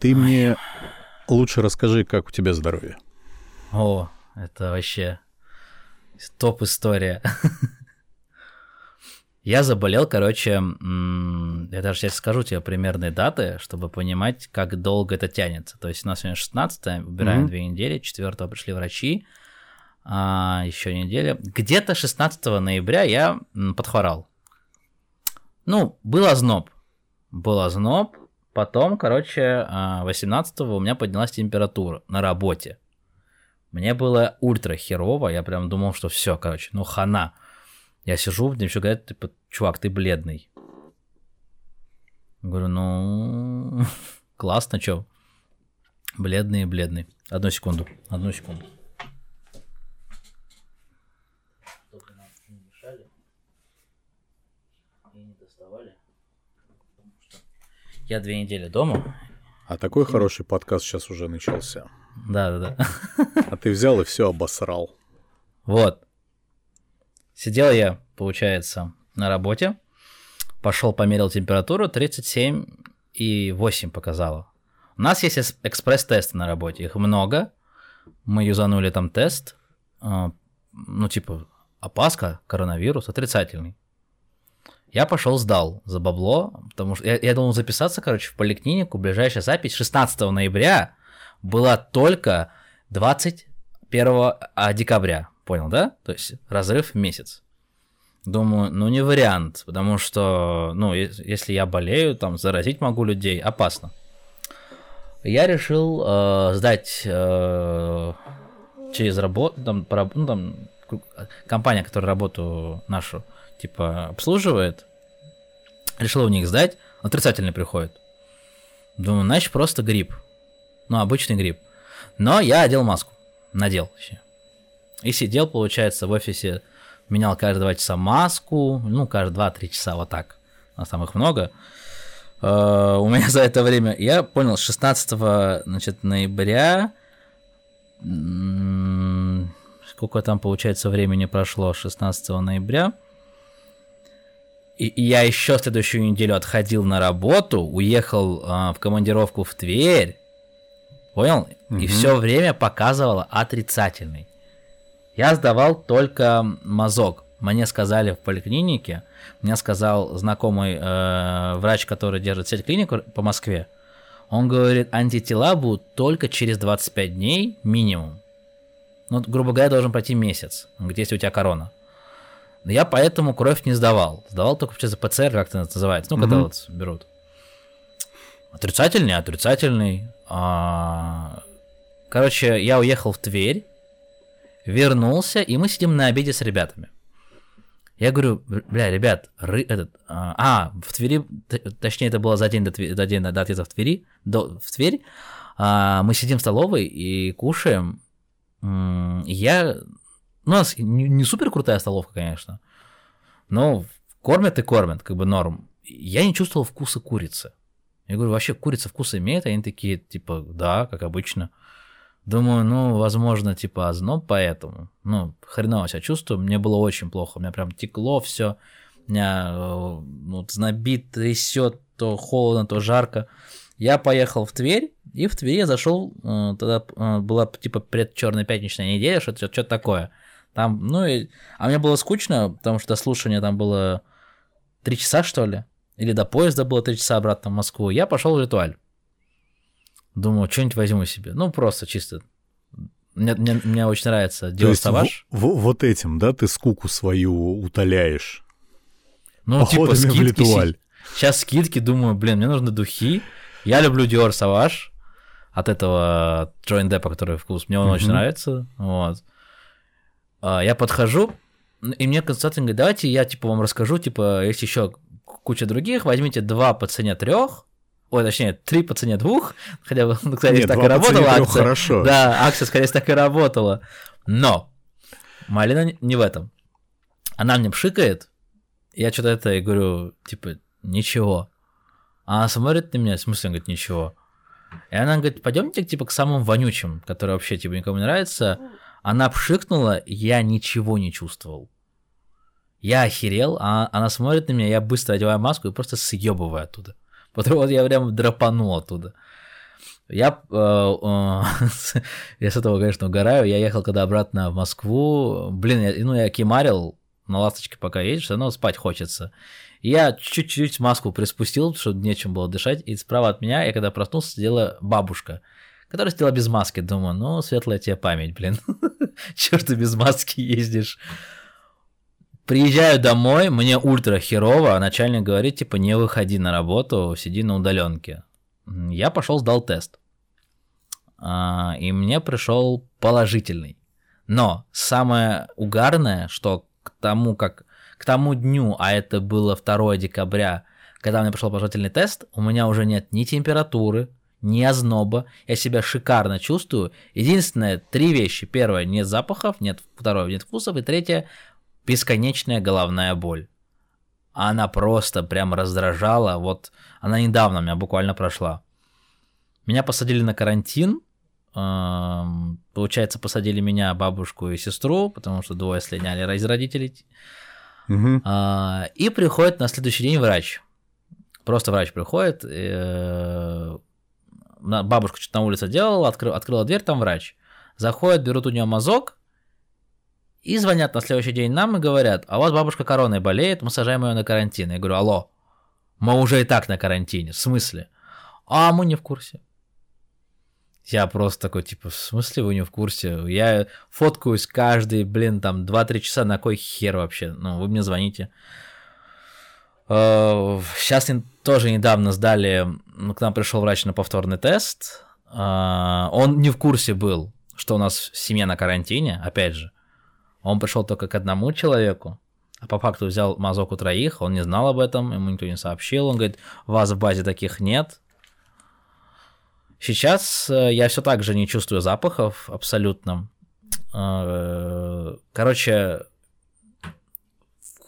Ты мне лучше расскажи, как у тебя здоровье. О, это вообще топ история. Я заболел, короче, я даже сейчас скажу тебе примерные даты, чтобы понимать, как долго это тянется. То есть у нас сегодня 16 убираем mm-hmm. две недели, 4 пришли врачи, а, еще неделя. Где-то 16 ноября я подхворал. Ну, был озноб. Был озноб. Потом, короче, 18 а, у меня поднялась температура на работе. Мне было ультра херово, я прям думал, что все, короче, ну хана. Я сижу, мне еще говорят, типа, чувак, ты бледный. Говорю, ну, классно, чё? Бледный, бледный. Одну секунду, одну секунду. Я две недели дома. А такой хороший подкаст сейчас уже начался. Да, да, да. А ты взял и все обосрал. Вот. Сидел я, получается, на работе, пошел померил температуру, 37 и 8 показало. У нас есть экспресс-тесты на работе, их много. Мы юзанули там тест, а, ну типа опаска, коронавирус, отрицательный. Я пошел сдал за бабло, потому что я, я думал записаться, короче, в поликлинику. Ближайшая запись 16 ноября была только 21 а, декабря. Понял, да? То есть разрыв в месяц. Думаю, ну не вариант, потому что, ну, если я болею, там, заразить могу людей, опасно. Я решил э, сдать э, через работу, там, по, ну, там, компания, которая работу нашу, типа, обслуживает, решил у них сдать, отрицательный приходит. Думаю, значит, просто грипп. Ну, обычный грипп. Но я одел маску. Надел вообще. И сидел, получается, в офисе, менял каждые два часа маску, ну, каждые два-три часа, вот так. У нас там их много. Uh, у меня за это время, я понял, 16 значит, ноября, сколько там, получается, времени прошло, 16 ноября, и, я еще следующую неделю отходил на работу, уехал uh, в командировку в Тверь, понял? Угу. И все время показывало отрицательный. Я сдавал только мазок. Мне сказали в поликлинике, мне сказал знакомый э, врач, который держит сеть клиник по Москве, он говорит, антитела будут только через 25 дней минимум. Ну, грубо говоря, должен пройти месяц, где если у тебя корона. Но я поэтому кровь не сдавал. Сдавал только через ПЦР, как это называется, ну, когда вот берут. Отрицательный, отрицательный. А... Короче, я уехал в Тверь, вернулся, и мы сидим на обеде с ребятами. Я говорю, бля, ребят, ры, этот, а, а, в Твери, точнее, это было за день до, до, день, до отъезда в Твери, до, в Тверь, а, мы сидим в столовой и кушаем. Я, у нас не, супер крутая столовка, конечно, но кормят и кормят, как бы норм. Я не чувствовал вкуса курицы. Я говорю, вообще курица вкус имеет? Они такие, типа, да, как обычно. Думаю, ну, возможно, типа озноб поэтому. Ну, хреново себя чувствую. Мне было очень плохо. У меня прям текло все. Меня ну, знобит, трясет, то холодно, то жарко. Я поехал в Тверь, и в Твери я зашел, э, тогда э, была типа предчерная пятничная неделя, что-то что такое. Там, ну, и... а мне было скучно, потому что слушание там было три часа, что ли, или до поезда было три часа обратно в Москву. Я пошел в ритуаль. Думаю, что-нибудь возьму себе. Ну, просто чисто. Мне, мне, мне очень нравится делать саваж. В, в, вот этим, да, ты скуку свою утоляешь? Ну, типа скидки. Сейчас скидки, думаю, блин, мне нужны духи. Я люблю Dior Savage от этого Джоин Деппа, который вкус. Мне он mm-hmm. очень нравится. Вот. А, я подхожу, и мне консультант говорит, давайте я, типа, вам расскажу, типа, есть еще куча других, возьмите два по цене трех, Ой, точнее, три по цене двух, хотя бы, ну, скорее так и работала акция. Хорошо. Да, акция, скорее так и работала. Но малина не в этом. Она мне пшикает, я что-то это и говорю, типа, ничего. А она смотрит на меня, в смысле, говорит, ничего. И она говорит, пойдемте типа к самым вонючим, которые вообще типа никому не нравятся. Она пшикнула, я ничего не чувствовал. Я охерел, а она смотрит на меня, я быстро одеваю маску и просто съебываю оттуда. Потом вот я прям драпанул оттуда. Я, э, э, я с этого, конечно, угораю. Я ехал когда обратно в Москву. Блин, я, ну я кемарил на ласточке, пока едешь, все равно спать хочется. Я чуть-чуть маску приспустил, чтобы нечем было дышать. И справа от меня, я когда проснулся, сидела бабушка, которая сидела без маски. Думаю, ну, светлая тебе память, блин. Чего ты без маски ездишь? Приезжаю домой, мне ультра херово, а начальник говорит, типа, не выходи на работу, сиди на удаленке. Я пошел, сдал тест. А, и мне пришел положительный. Но самое угарное, что к тому, как к тому дню, а это было 2 декабря, когда мне пришел положительный тест, у меня уже нет ни температуры, ни озноба, я себя шикарно чувствую. Единственное, три вещи. Первое, нет запахов, нет, второе, нет вкусов, и третье, бесконечная головная боль. Она просто прям раздражала, вот она недавно у меня буквально прошла. Меня посадили на карантин, получается, посадили меня, бабушку и сестру, потому что двое слиняли из родителей. Угу. И приходит на следующий день врач. Просто врач приходит, э, бабушка что-то на улице делала, откры, открыла дверь, там врач. Заходит, берут у нее мазок, и звонят на следующий день нам и говорят, а у вас бабушка короной болеет, мы сажаем ее на карантин. Я говорю, алло, мы уже и так на карантине, в смысле? А мы не в курсе. Я просто такой, типа, в смысле вы не в курсе? Я фоткаюсь каждый, блин, там 2-3 часа, на кой хер вообще? Ну, вы мне звоните. Сейчас э, тоже недавно сдали, ну, к нам пришел врач на повторный тест. Э, он не в курсе был, что у нас семья на карантине, опять же. Он пришел только к одному человеку, а по факту взял мазок у троих, он не знал об этом, ему никто не сообщил. Он говорит, вас в базе таких нет. Сейчас э, я все так же не чувствую запахов абсолютно. Короче,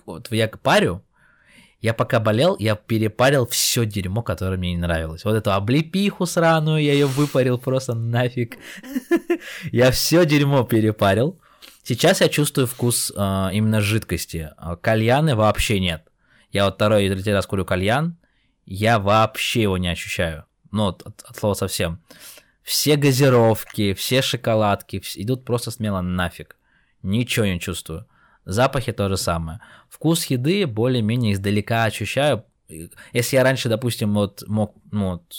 вот я парю, я пока болел, я перепарил все дерьмо, которое мне не нравилось. Вот эту облепиху сраную, я ее выпарил просто нафиг. Я все дерьмо перепарил. Сейчас я чувствую вкус э, именно жидкости. А кальяны вообще нет. Я вот второй и третий раз курю кальян, я вообще его не ощущаю. Ну, от, слова совсем. Все газировки, все шоколадки идут просто смело нафиг. Ничего не чувствую. Запахи то же самое. Вкус еды более-менее издалека ощущаю. Если я раньше, допустим, вот мог, ну, вот,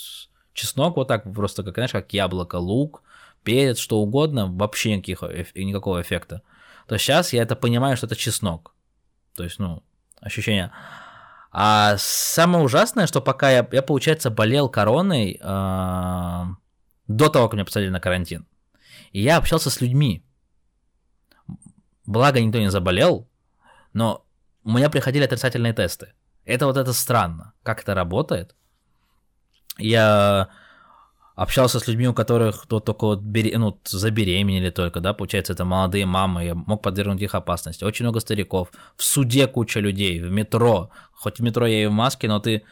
чеснок вот так просто, как, знаешь, как яблоко, лук, перец, что угодно, вообще никаких, никакого эффекта. То сейчас я это понимаю, что это чеснок. То есть, ну, ощущение. А самое ужасное, что пока я, я получается, болел короной э, до того, как меня посадили на карантин, и я общался с людьми, Благо никто не заболел, но у меня приходили отрицательные тесты. Это вот это странно. Как это работает? Я общался с людьми, у которых кто только вот бере... ну, забеременели только, да, получается, это молодые мамы, я мог подвергнуть их опасности. Очень много стариков, в суде куча людей, в метро. Хоть в метро я и в маске, но ты,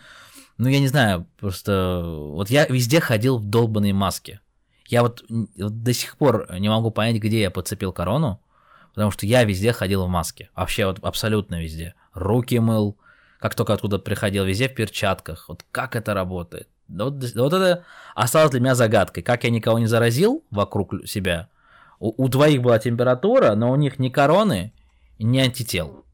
ну, я не знаю, просто вот я везде ходил в долбанной маске. Я вот до сих пор не могу понять, где я подцепил корону, потому что я везде ходил в маске, вообще вот абсолютно везде. Руки мыл, как только откуда приходил, везде в перчатках. Вот как это работает? Вот, вот это осталось для меня загадкой. Как я никого не заразил вокруг себя. У, у двоих была температура, но у них ни короны, ни антител.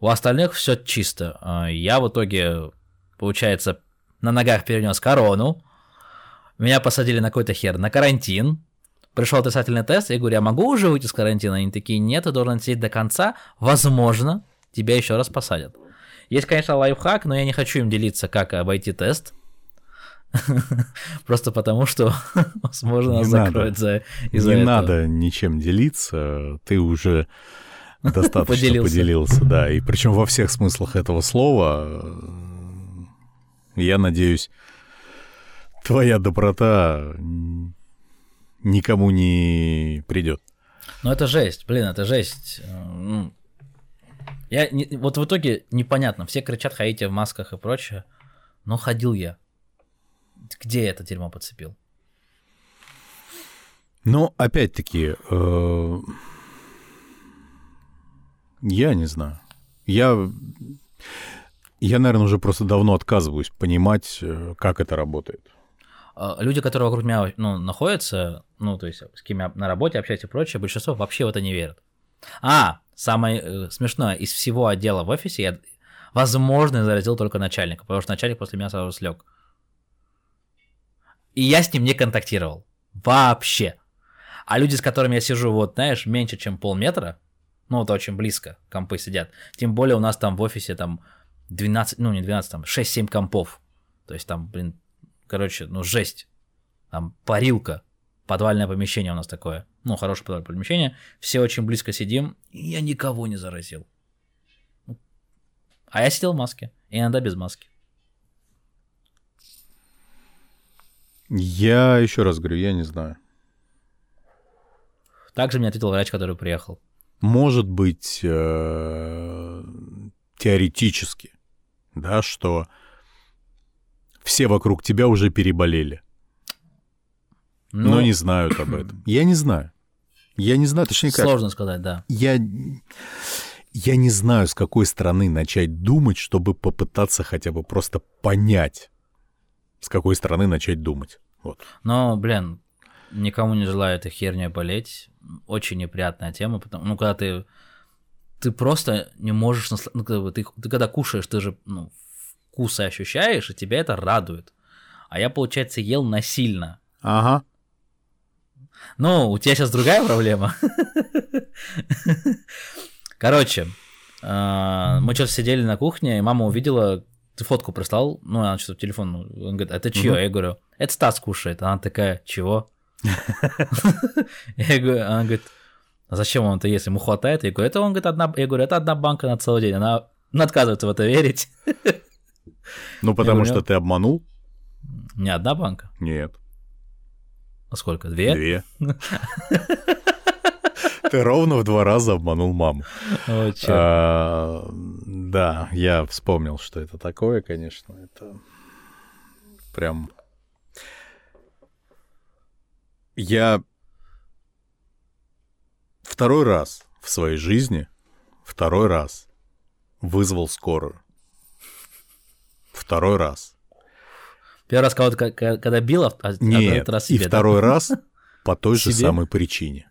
У остальных все чисто. А, я в итоге, получается, на ногах перенес корону. Меня посадили на какой-то хер на карантин пришел отрицательный тест, я говорю, я могу уже выйти из карантина? Они такие, нет, ты должен сидеть до конца, возможно, тебя еще раз посадят. Есть, конечно, лайфхак, но я не хочу им делиться, как обойти тест. Просто потому, что, возможно, нас закроют за из-за Не надо ничем делиться, ты уже достаточно поделился. поделился, да. И причем во всех смыслах этого слова, я надеюсь, твоя доброта никому не придет. Ну это жесть, блин, это жесть. Ну, я не, вот в итоге непонятно, все кричат, ходите в масках и прочее, но ходил я. Где я это дерьмо подцепил? Ну, опять-таки, э, я не знаю. Я, я, наверное, уже просто давно отказываюсь понимать, э, как это работает. а, люди, которые вокруг меня ну, находятся, ну, то есть с кем я на работе общаюсь и прочее, большинство вообще в это не верят. А, самое э, смешное, из всего отдела в офисе я, возможно, заразил только начальника, потому что начальник после меня сразу слег. И я с ним не контактировал. Вообще. А люди, с которыми я сижу, вот, знаешь, меньше, чем полметра, ну, это очень близко, компы сидят. Тем более у нас там в офисе там 12, ну, не 12, там 6-7 компов. То есть там, блин, короче, ну, жесть. Там парилка, подвальное помещение у нас такое. Ну, хорошее подвальное помещение. Все очень близко сидим, и я никого не заразил. А я сидел в маске, и иногда без маски. Я еще раз говорю, я не знаю. Также мне ответил врач, который приехал. Может быть, э, теоретически, да, что все вокруг тебя уже переболели. Но, но не знают об этом. Я не знаю. Я не знаю, точнее как. Сложно сказать, да. Я, я не знаю, с какой стороны начать думать, чтобы попытаться хотя бы просто понять, с какой стороны начать думать. Вот. Но, блин, никому не желаю этой херней болеть. Очень неприятная тема, потому ну, когда ты ты просто не можешь ну, ты, ты когда кушаешь, ты же ну, вкусы ощущаешь, и тебя это радует. А я, получается, ел насильно. Ага. Ну, у тебя сейчас другая проблема. Короче, а, мы что-то сидели на кухне, и мама увидела, ты фотку прислал, ну, она что-то телефон, ну, он говорит, это чье? Я говорю, это Стас кушает. Она такая, чего? Я говорю, она говорит, а зачем он это есть? Ему хватает? Я говорю, это он говорит, одна, я говорю, это одна банка на целый день. Она, она отказывается в это верить. Ну, потому говорю, что ты обманул? Не одна банка? Нет. А сколько? Две? Две. Ты ровно в два раза обманул маму. О, а, да, я вспомнил, что это такое, конечно. Это прям... Я второй раз в своей жизни, второй раз вызвал скорую. Второй раз. Первый раз кого-то когда бил, а, а Нет, раз себе, и второй да? раз по той же самой причине.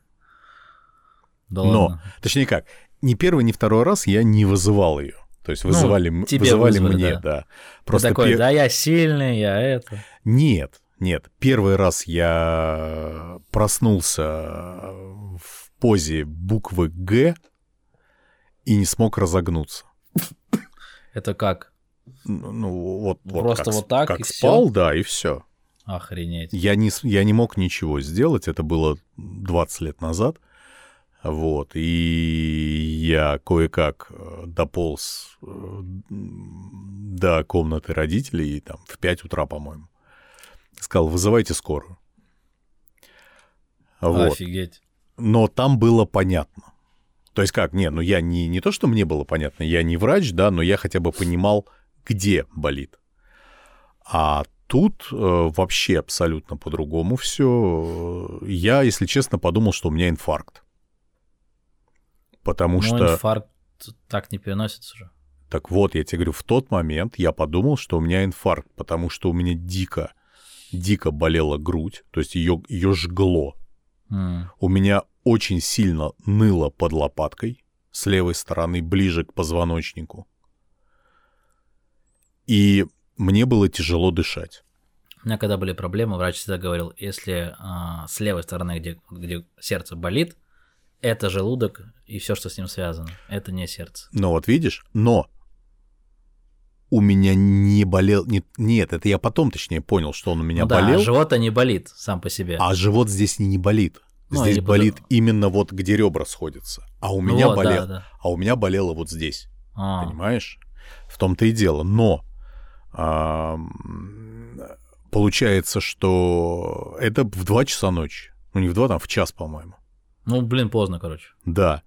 Да Но, ладно. точнее как, ни первый, ни второй раз я не вызывал ее. То есть вызывали, ну, вызывали вызвали, мне, да. да. Просто Ты такой, пер... да, я сильный, я это. Нет, нет. Первый раз я проснулся в позе буквы Г и не смог разогнуться. Это как? Ну, вот, вот Просто как, вот так как и спал, всё? да, и все. Охренеть. Я не, я не мог ничего сделать, это было 20 лет назад. Вот, и я кое-как э, дополз э, до комнаты родителей, там, в 5 утра, по-моему. Сказал, вызывайте скорую. Вот. Офигеть. Но там было понятно. То есть как, не, ну я не, не то, что мне было понятно, я не врач, да, но я хотя бы понимал, где болит. А тут э, вообще абсолютно по-другому все. Я, если честно, подумал, что у меня инфаркт. Потому Но что... инфаркт так не переносится же. Так вот, я тебе говорю, в тот момент я подумал, что у меня инфаркт, потому что у меня дико, дико болела грудь, то есть ее, ее жгло. Mm. У меня очень сильно ныло под лопаткой, с левой стороны, ближе к позвоночнику. И мне было тяжело дышать. У меня когда были проблемы, врач всегда говорил, если а, с левой стороны, где, где сердце болит, это желудок и все, что с ним связано. Это не сердце. Ну вот видишь, но у меня не болел... Нет, нет, это я потом, точнее, понял, что он у меня ну, болел. Да, живот-то не болит сам по себе. А живот здесь не болит. Ну, здесь болит буду... именно вот где ребра сходятся. А у ну меня вот, болело. Да, да. А у меня болело вот здесь. А. Понимаешь? В том-то и дело. Но а, получается, что это в 2 часа ночи. Ну, не в 2, там в час, по-моему. Ну, блин, поздно, короче. Да.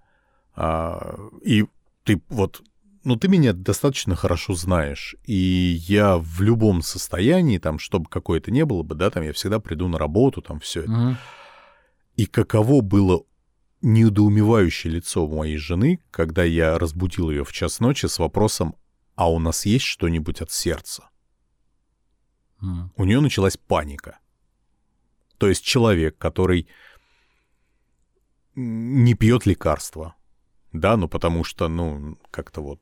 А, и ты вот, ну, ты меня достаточно хорошо знаешь, и я в любом состоянии, там, чтобы какое-то не было бы, да, там, я всегда приду на работу, там, все это. Угу. И каково было недоумевающее лицо моей жены, когда я разбудил ее в час ночи с вопросом, а у нас есть что-нибудь от сердца? Mm. У нее началась паника. То есть человек, который не пьет лекарства. Да, ну потому что, ну, как-то вот...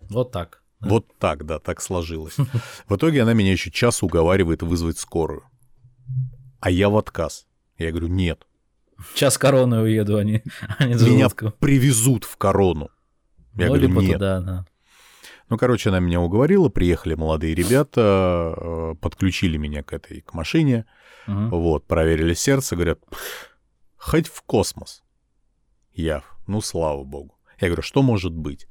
Вот так. Да? Вот так, да, так сложилось. В итоге она меня еще час уговаривает вызвать скорую. А я в отказ. Я говорю, нет. Час короны уеду, а не, а не Меня привезут в корону. Я ну, говорю, нет. Туда, да. Ну, короче, она меня уговорила, приехали молодые ребята, э, подключили меня к этой, к машине, угу. вот, проверили сердце, говорят, хоть в космос. Я, ну, слава богу. Я говорю, что может быть?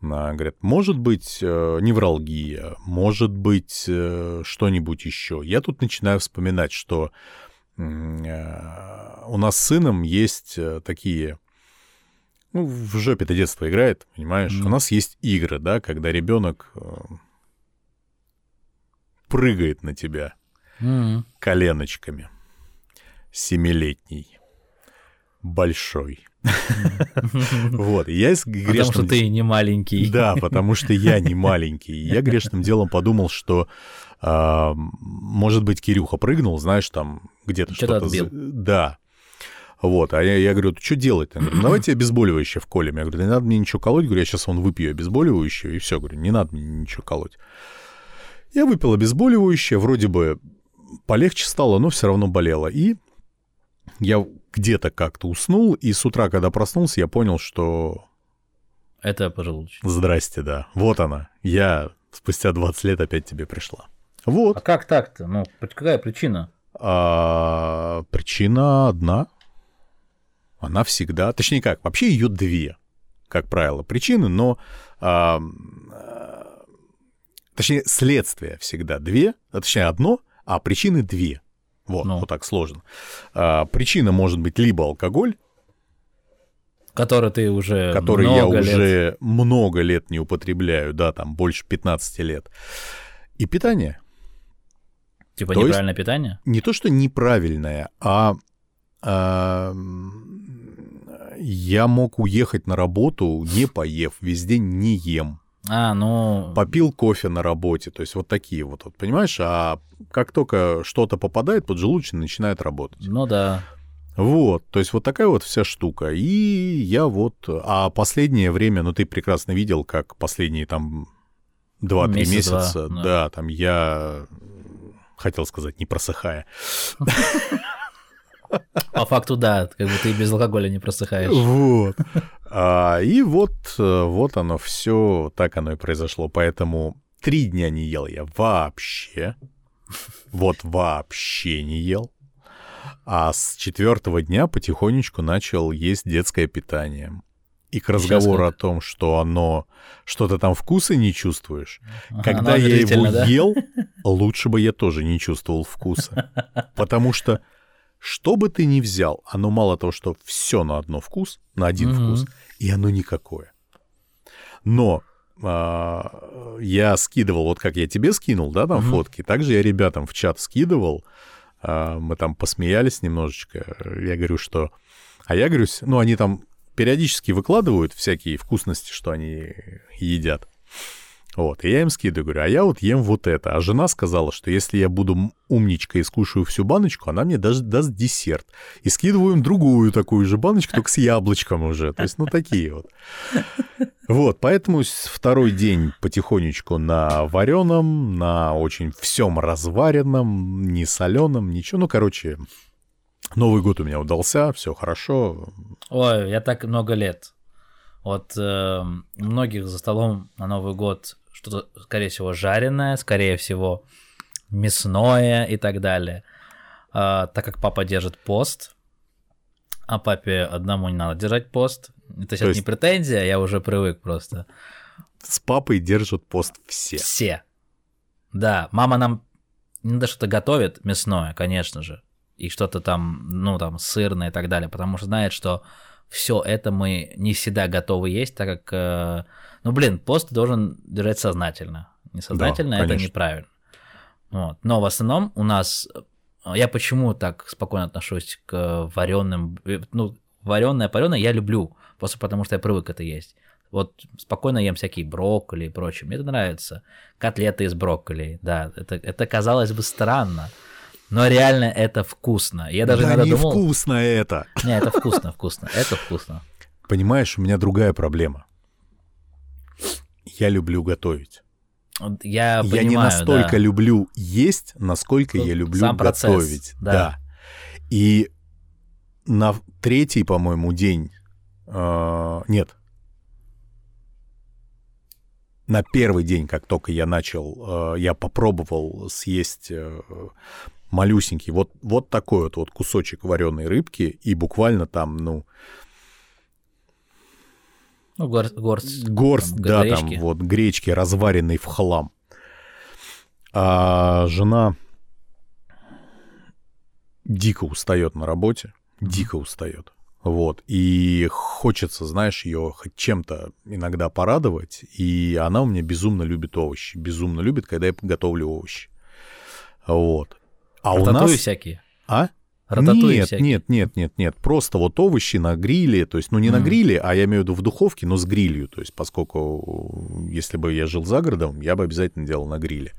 Она говорит, может быть э, невралгия, может быть э, что-нибудь еще. Я тут начинаю вспоминать, что у нас с сыном есть такие... Ну, в жопе-то детство играет, понимаешь? Mm. У нас есть игры, да, когда ребенок э, прыгает на тебя mm. коленочками. Семилетний большой. Вот, я с грешным... Потому что ты не маленький. Да, потому что я не маленький. Я грешным делом подумал, что, а, может быть, Кирюха прыгнул, знаешь, там где-то что-то... Да. Вот, а я, я говорю, что делать? Он говорит, давайте обезболивающее вколем. Я говорю, да не надо мне ничего колоть. Говорю, я сейчас он выпью обезболивающее, и все. Говорю, не надо мне ничего колоть. Я выпил обезболивающее, вроде бы полегче стало, но все равно болело. И я где-то как-то уснул, и с утра, когда проснулся, я понял, что... Это поджелудочная. Здрасте, да. Вот она. Я спустя 20 лет опять тебе пришла. Вот. А как так-то? Ну, какая причина? А, причина одна. Она всегда... Точнее как, вообще ее две, как правило, причины, но... А, точнее, следствие всегда две, а, точнее, одно, а причины две. Вот, ну. вот так сложно. А, причина может быть либо алкоголь, который ты уже который много я лет... уже много лет не употребляю, да, там больше 15 лет. И питание. Типа то неправильное питание? Не то, что неправильное, а, а я мог уехать на работу, не поев, весь день не ем. А, ну... Попил кофе на работе, то есть вот такие вот, вот понимаешь? А как только что-то попадает, поджелудочный начинает работать. Ну да. Вот, то есть вот такая вот вся штука. И я вот... А последнее время, ну ты прекрасно видел, как последние там 2-3 Месяц, месяца, да. да, там я хотел сказать, не просыхая. По факту, да, как бы ты без алкоголя не просыхаешь. Вот. А, и вот, э, вот оно все, так оно и произошло. Поэтому три дня не ел я вообще. Вот вообще не ел. А с четвертого дня потихонечку начал есть детское питание. И к разговору о том, что оно что-то там вкуса не чувствуешь, ага, когда я его да? ел, лучше бы я тоже не чувствовал вкуса. Потому что что бы ты ни взял, оно мало того, что все на одно вкус, на один угу. вкус, и оно никакое. Но а, я скидывал, вот как я тебе скинул, да, там угу. фотки, также я ребятам в чат скидывал, а, мы там посмеялись немножечко, я говорю, что... А я говорю, ну, они там периодически выкладывают всякие вкусности, что они едят. Вот, и я им скидываю, говорю, а я вот ем вот это. А жена сказала, что если я буду умничка и скушаю всю баночку, она мне даже даст десерт. И скидываю им другую такую же баночку, только с яблочком уже. То есть, ну, такие вот. Вот, поэтому второй день потихонечку на вареном, на очень всем разваренном, не соленом, ничего. Ну, короче, Новый год у меня удался, все хорошо. Ой, я так много лет. Вот э, многих за столом на Новый год что-то, скорее всего, жареное, скорее всего, мясное и так далее. А, так как папа держит пост, а папе одному не надо держать пост. Это сейчас есть... не претензия, я уже привык просто. С папой держат пост все. Все. Да, мама нам иногда что-то готовит мясное, конечно же, и что-то там, ну, там, сырное и так далее, потому что знает, что все это мы не всегда готовы есть, так как э, ну, блин, пост должен держать сознательно. Несознательно да, это неправильно. Вот. Но в основном у нас э, я почему так спокойно отношусь к вареным, э, ну, вареное, пареное я люблю, просто потому что я привык это есть. Вот спокойно ем всякие брокколи и прочее, мне это нравится. Котлеты из брокколи, да, это, это казалось бы странно, Но реально это вкусно. Я даже да иногда не думал... вкусно это. Не, это вкусно, вкусно. Это вкусно. Понимаешь, у меня другая проблема. Я люблю готовить. Я, я не настолько да. люблю есть, насколько Тут я люблю сам готовить. да. да. И на третий, по-моему, день. Э, нет. На первый день, как только я начал, э, я попробовал съесть э, малюсенький, вот, вот такой вот, вот кусочек вареной рыбки, и буквально там, ну, ну, горсть, горсть, горсть там, да, гречки. там вот гречки, разваренной в хлам. А жена дико устает на работе, дико устает. Вот. И хочется, знаешь, ее хоть чем-то иногда порадовать. И она у меня безумно любит овощи. Безумно любит, когда я готовлю овощи. Вот. А у нас... всякие? А? нет, всякие. нет, нет, нет, нет. Просто вот овощи на гриле, то есть, ну не mm. на гриле, а я имею в виду в духовке, но с грилью. То есть, поскольку если бы я жил за городом, я бы обязательно делал на гриле.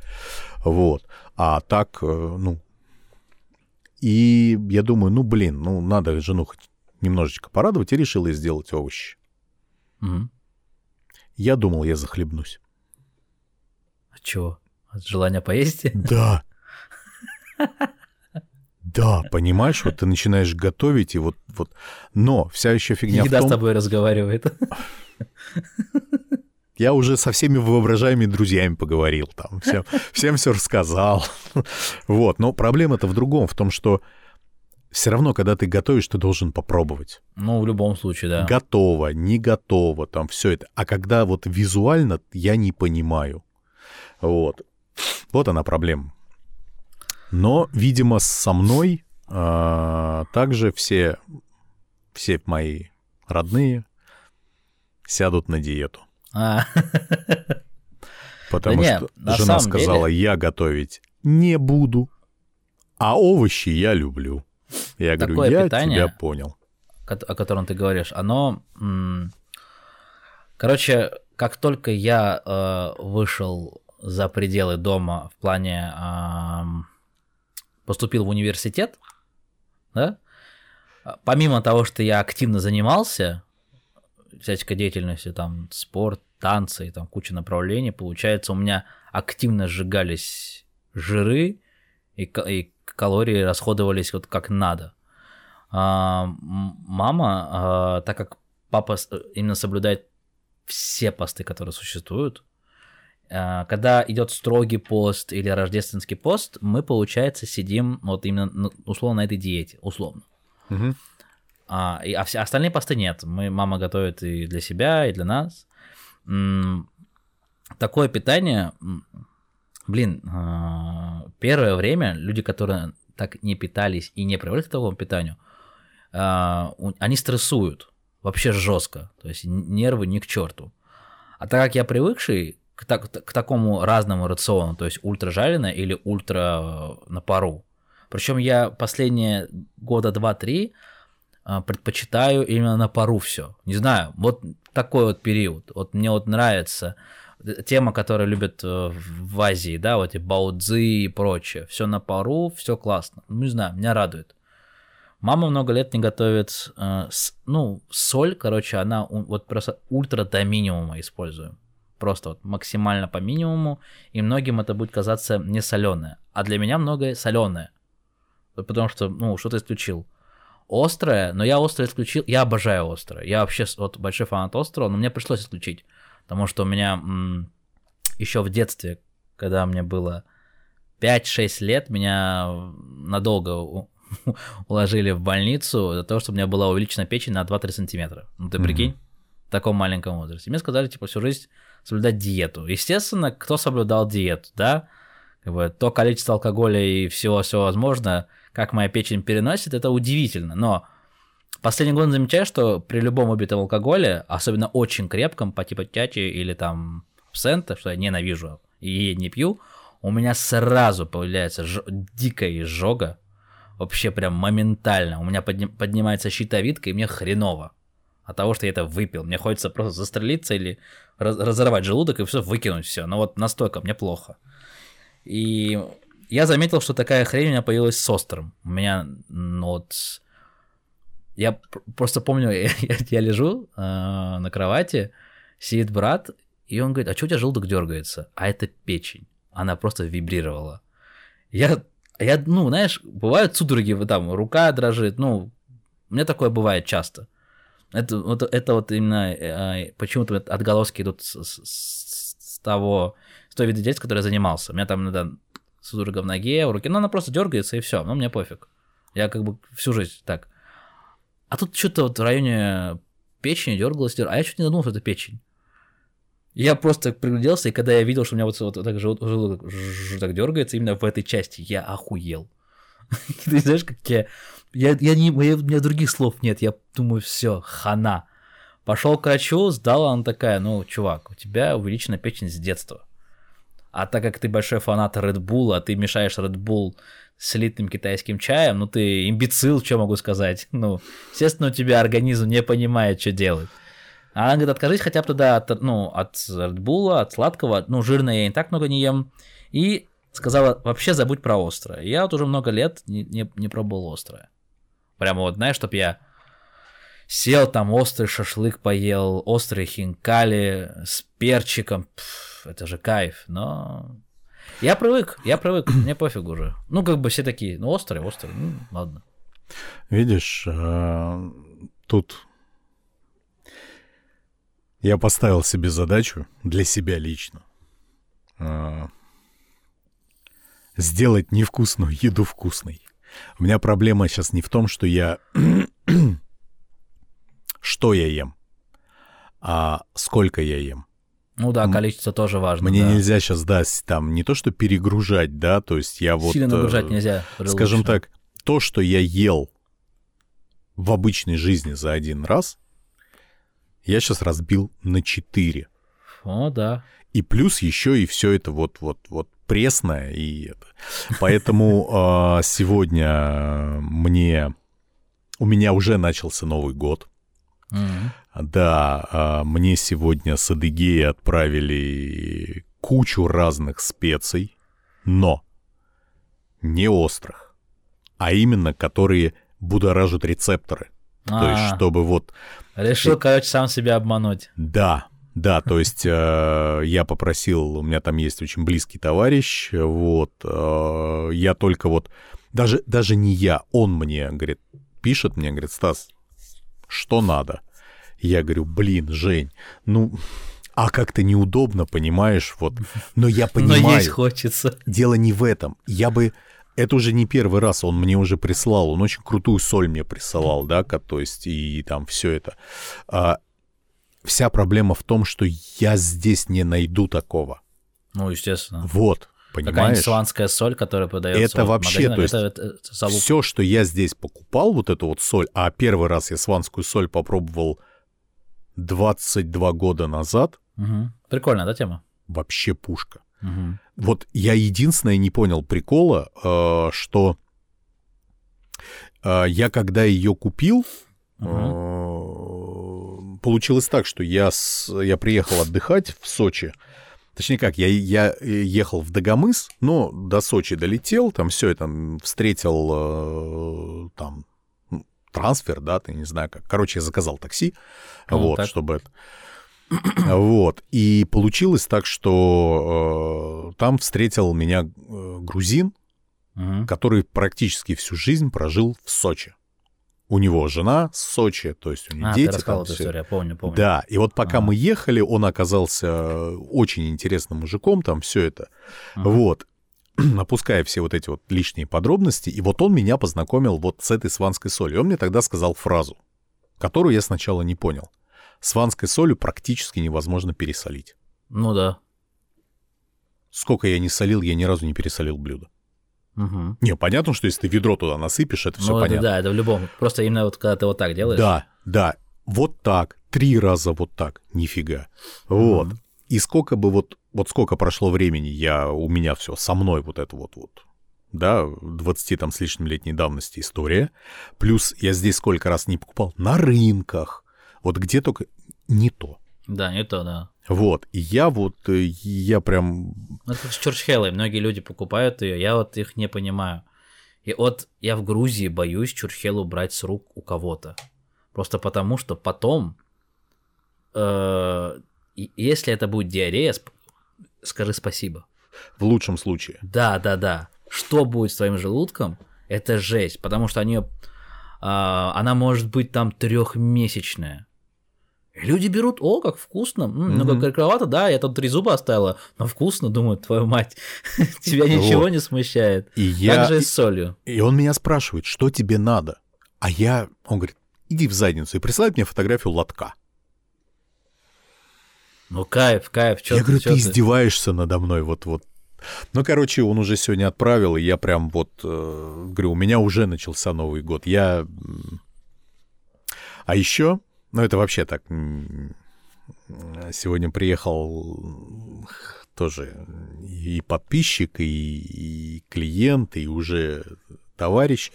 Вот. А так, э, ну... И я думаю, ну блин, ну надо жену хоть немножечко порадовать, и решил я сделать овощи. Mm. Я думал, я захлебнусь. А чего? От желания поесть? Да. Да, понимаешь, вот ты начинаешь готовить, и вот, вот... Но вся еще фигня Еда в том... с тобой разговаривает. Я уже со всеми воображаемыми друзьями поговорил, там, всем, всем все рассказал. Вот, но проблема-то в другом, в том, что все равно, когда ты готовишь, ты должен попробовать. Ну, в любом случае, да. Готово, не готово, там все это. А когда вот визуально я не понимаю. Вот. Вот она проблема. Но, видимо, со мной а, также все, все мои родные сядут на диету. А. Потому да что нет, жена сказала, деле... я готовить не буду, а овощи я люблю. Я Такое говорю, я питание, тебя понял. О котором ты говоришь, оно... Короче, как только я э, вышел за пределы дома в плане... Э, поступил в университет, да, помимо того, что я активно занимался всяческой деятельностью, там, спорт, танцы, там, куча направлений, получается, у меня активно сжигались жиры, и, и калории расходовались вот как надо. А, мама, а, так как папа именно соблюдает все посты, которые существуют, а, когда идет строгий пост или рождественский пост, мы, получается, сидим вот именно условно на этой диете, условно. Угу. А, и, а все остальные посты нет. Мы, мама готовит и для себя, и для нас. Такое питание, блин, а, первое время люди, которые так не питались и не привыкли к такому питанию, а, они стрессуют вообще жестко. То есть нервы не к черту. А так как я привыкший, к, так, к такому разному рациону, то есть ультра жареное или ультра э, на пару. Причем я последние года два-три э, предпочитаю именно на пару все. Не знаю, вот такой вот период. Вот мне вот нравится тема, которую любят э, в Азии, да, вот эти баудзы и прочее. Все на пару, все классно. Ну, не знаю, меня радует. Мама много лет не готовит, э, ну, соль, короче, она вот просто ультра до минимума используем просто вот максимально по минимуму, и многим это будет казаться не соленое. А для меня многое соленое. Потому что, ну, что-то исключил. Острое, но я острое исключил, я обожаю острое. Я вообще вот большой фанат острого, но мне пришлось исключить. Потому что у меня м- еще в детстве, когда мне было 5-6 лет, меня надолго уложили в больницу за то, что у меня была увеличена печень на 2-3 сантиметра. Ну ты прикинь, mm-hmm. в таком маленьком возрасте. Мне сказали, типа, всю жизнь соблюдать диету. Естественно, кто соблюдал диету, да? Как бы, то количество алкоголя и всего-всего возможно, как моя печень переносит, это удивительно. Но последний год замечаю, что при любом убитом алкоголе, особенно очень крепком, по типу тячи или там сента, что я ненавижу и не пью, у меня сразу появляется ж... дикая изжога, вообще прям моментально. У меня подни... поднимается щитовидка, и мне хреново от того, что я это выпил. Мне хочется просто застрелиться или раз- разорвать желудок и все выкинуть все. Но вот настолько мне плохо. И я заметил, что такая хрень у меня появилась с острым. У меня, ну вот, я просто помню, я, я лежу э, на кровати, сидит брат, и он говорит, а что у тебя желудок дергается? А это печень. Она просто вибрировала. Я, я, ну, знаешь, бывают судороги, там, рука дрожит, ну, у меня такое бывает часто. Это вот, это вот именно э, почему-то отголоски идут с, с, с того, с той вида действия, которой я занимался. У меня там иногда судорога в ноге, в руке, но она просто дергается и все, но мне пофиг. Я как бы всю жизнь так. А тут что-то вот в районе печени дергалось, а я чуть не задумался, что это печень. Я просто пригляделся, и когда я видел, что у меня вот, вот так желудок так дергается именно в этой части, я охуел. Ты знаешь, как я... Я, я не, у меня других слов нет, я думаю, все, хана. Пошел к врачу, сдала, она такая, ну, чувак, у тебя увеличена печень с детства. А так как ты большой фанат Red Bull, а ты мешаешь Red Bull с элитным китайским чаем, ну ты имбецил, что могу сказать. Ну, естественно, у тебя организм не понимает, что делать. А она говорит, откажись хотя бы тогда от, ну, от Red Bull, от сладкого, ну, жирное я не так много не ем. И сказала, вообще забудь про острое. Я вот уже много лет не, не, не пробовал острое. Прямо вот, знаешь, чтоб я сел там, острый шашлык поел, острые хинкали с перчиком. Пфф, это же кайф, но... Я привык, я привык, мне пофиг уже. Ну, как бы все такие, ну, острые, острые, ну, ладно. Видишь, э, тут я поставил себе задачу для себя лично э, сделать невкусную еду вкусной. У меня проблема сейчас не в том, что я... что я ем, а сколько я ем. Ну да, количество тоже важно. Мне да. нельзя сейчас, да, там не то что перегружать, да, то есть я вот... Сильно нагружать э, нельзя. Скажем лучше. так, то, что я ел в обычной жизни за один раз, я сейчас разбил на 4. О, да. И плюс еще и все это вот вот вот пресное и это. Поэтому э, сегодня мне у меня уже начался Новый год. Да, а, мне сегодня с Адыгеи отправили кучу разных специй, но не острых, а именно которые будоражат рецепторы. А-а-а. То есть, чтобы вот... Решил, короче, сам себя обмануть. Да, да, то есть э, я попросил, у меня там есть очень близкий товарищ, вот, э, я только вот, даже, даже не я, он мне, говорит, пишет мне, говорит, Стас, что надо? Я говорю, блин, Жень, ну, а как-то неудобно, понимаешь, вот. Но я понимаю. Но есть хочется. Дело не в этом. Я бы... Это уже не первый раз он мне уже прислал. Он очень крутую соль мне присылал, да, то есть и там все это. Вся проблема в том, что я здесь не найду такого. Ну, естественно. Вот. Понимаешь? Какая-нибудь сланская соль, которая продается. Это вообще, то есть, это, это, это все, что я здесь покупал, вот эту вот соль, а первый раз я сванскую соль попробовал 22 года назад. Угу. Прикольная, да, тема? Вообще пушка. Угу. Вот я единственное не понял прикола, э, что э, я когда ее купил, угу. э, получилось так, что я, с, я приехал отдыхать в Сочи. Точнее как, я, я ехал в Дагомыс, но до Сочи долетел, там все это встретил э, там трансфер, да, ты не знаю как. Короче, я заказал такси, ну, вот, так. чтобы это... Вот. И получилось так, что э, там встретил меня э, грузин, угу. который практически всю жизнь прожил в Сочи. У него жена с Сочи, то есть у него а, дети. Ты рассказал эту историю, я помню, помню. Да, и вот пока ага. мы ехали, он оказался очень интересным мужиком, там все это. Ага. Вот. опуская все вот эти вот лишние подробности, и вот он меня познакомил вот с этой сванской солью. Он мне тогда сказал фразу, которую я сначала не понял. Сванской солью практически невозможно пересолить. Ну да. Сколько я не солил, я ни разу не пересолил блюдо. Угу. Не, понятно, что если ты ведро туда насыпешь, это все ну, понятно. Да, это в любом. Просто именно вот когда ты вот так делаешь. Да, да. Вот так. Три раза вот так. Нифига. Вот. Угу. И сколько бы вот, вот сколько прошло времени, я, у меня все со мной вот это вот, вот да, 20 там с лишним летней давности история. Плюс я здесь сколько раз не покупал на рынках. Вот где только не то. Да, не то, да. Вот, и я вот, э, я прям... Ну, это с Чурчхеллой, многие люди покупают ее, я вот их не понимаю. И вот я в Грузии боюсь Чурчхелу брать с рук у кого-то. Просто потому, что потом, э, если это будет диарея, скажи спасибо. В лучшем случае. Да, да, да. Что будет с твоим желудком, это жесть, потому что они, э, она может быть там трехмесячная. Люди берут, о, как вкусно, м-м, ну как горьковато, да, я тут три зуба оставила, но вкусно, думаю, твою мать, тебя ничего вот. не смущает. И я... Так же и с солью. И он меня спрашивает, что тебе надо? А я, он говорит, иди в задницу и присылает мне фотографию лотка. Ну кайф, кайф, что Я ты, говорю, ты, ты издеваешься надо мной, вот-вот. Ну, короче, он уже сегодня отправил, и я прям вот, э, говорю, у меня уже начался Новый год. Я... А еще ну, это вообще так. Сегодня приехал тоже и подписчик, и, и клиент, и уже товарищ.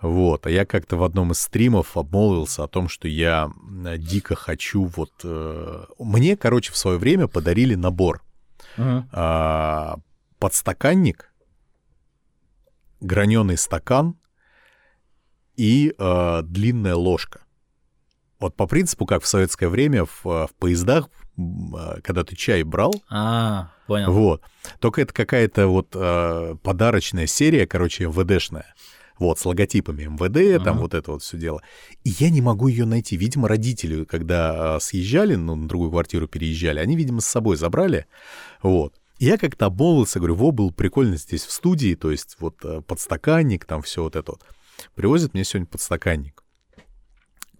Вот, а я как-то в одном из стримов обмолвился о том, что я дико хочу вот... Э, мне, короче, в свое время подарили набор. Uh-huh. Подстаканник, граненый стакан и а, длинная ложка. Вот по принципу, как в советское время в, в поездах, а, когда ты чай брал. А, понял. Вот. Только это какая-то вот э, подарочная серия, короче, МВДшная. Вот, с логотипами МВД, там вот это вот все дело. И я не могу ее найти. Видимо, родители, когда съезжали, ну, на другую квартиру переезжали, они, видимо, с собой забрали. Вот. И я как-то обмолвился, говорю, во, был прикольно здесь в студии, то есть вот э, подстаканник, там все вот это вот. Привозят мне сегодня подстаканник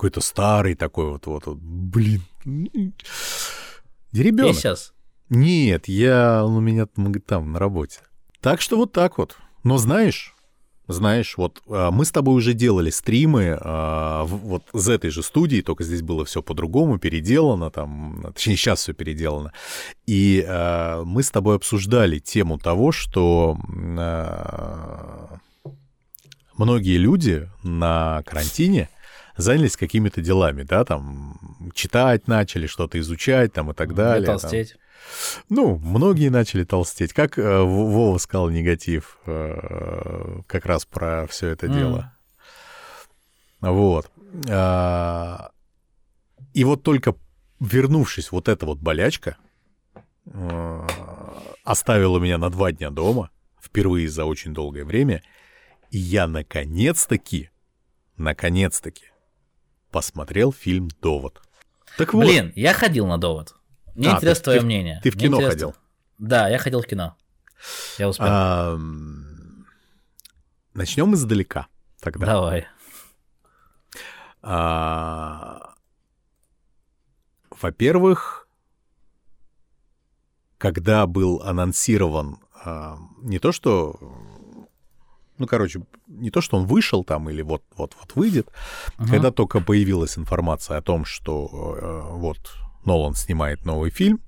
какой-то старый такой вот, вот, вот блин. Ребенок. сейчас? Нет, я, он у меня там на работе. Так что вот так вот. Но знаешь, знаешь, вот а, мы с тобой уже делали стримы а, вот из этой же студии, только здесь было все по-другому, переделано, там, точнее, сейчас все переделано. И а, мы с тобой обсуждали тему того, что многие люди на карантине занялись какими-то делами, да, там, читать начали, что-то изучать, там, и так далее. толстеть. Там. Ну, многие начали толстеть. Как э, Вова сказал негатив э, как раз про все это mm. дело. Вот. А, и вот только вернувшись, вот эта вот болячка э, оставила меня на два дня дома, впервые за очень долгое время, и я наконец-таки, наконец-таки посмотрел фильм «Довод». Так вот. Блин, я ходил на «Довод». Мне а, интересно твое ты, мнение. Ты в кино интересно... ходил? Да, я ходил в кино. Я успел. А, начнем издалека тогда. Давай. А, во-первых, когда был анонсирован а, не то что ну, короче, не то, что он вышел там или вот-вот-вот выйдет, uh-huh. когда только появилась информация о том, что э, вот Нолан снимает новый фильм,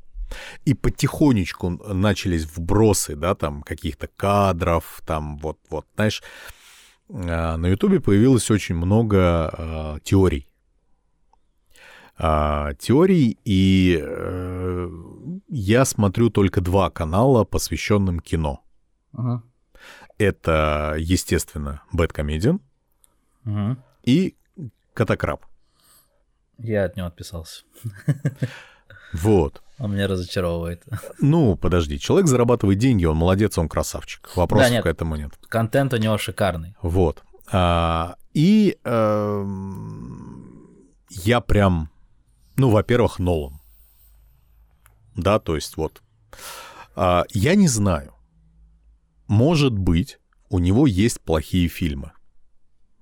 и потихонечку начались вбросы, да, там каких-то кадров, там вот-вот, знаешь, э, на Ютубе появилось очень много э, теорий. Э, теорий, и э, я смотрю только два канала, посвященным кино. Uh-huh. Это, естественно, Бэткомедиан угу. и Катакраб. Я от него отписался. Вот. Он меня разочаровывает. Ну, подожди, человек зарабатывает деньги, он молодец, он красавчик. Вопросов да, нет, к этому нет. Контент у него шикарный. Вот. А, и а, я прям, ну, во-первых, Нолан. Да, то есть вот. А, я не знаю, может быть, у него есть плохие фильмы.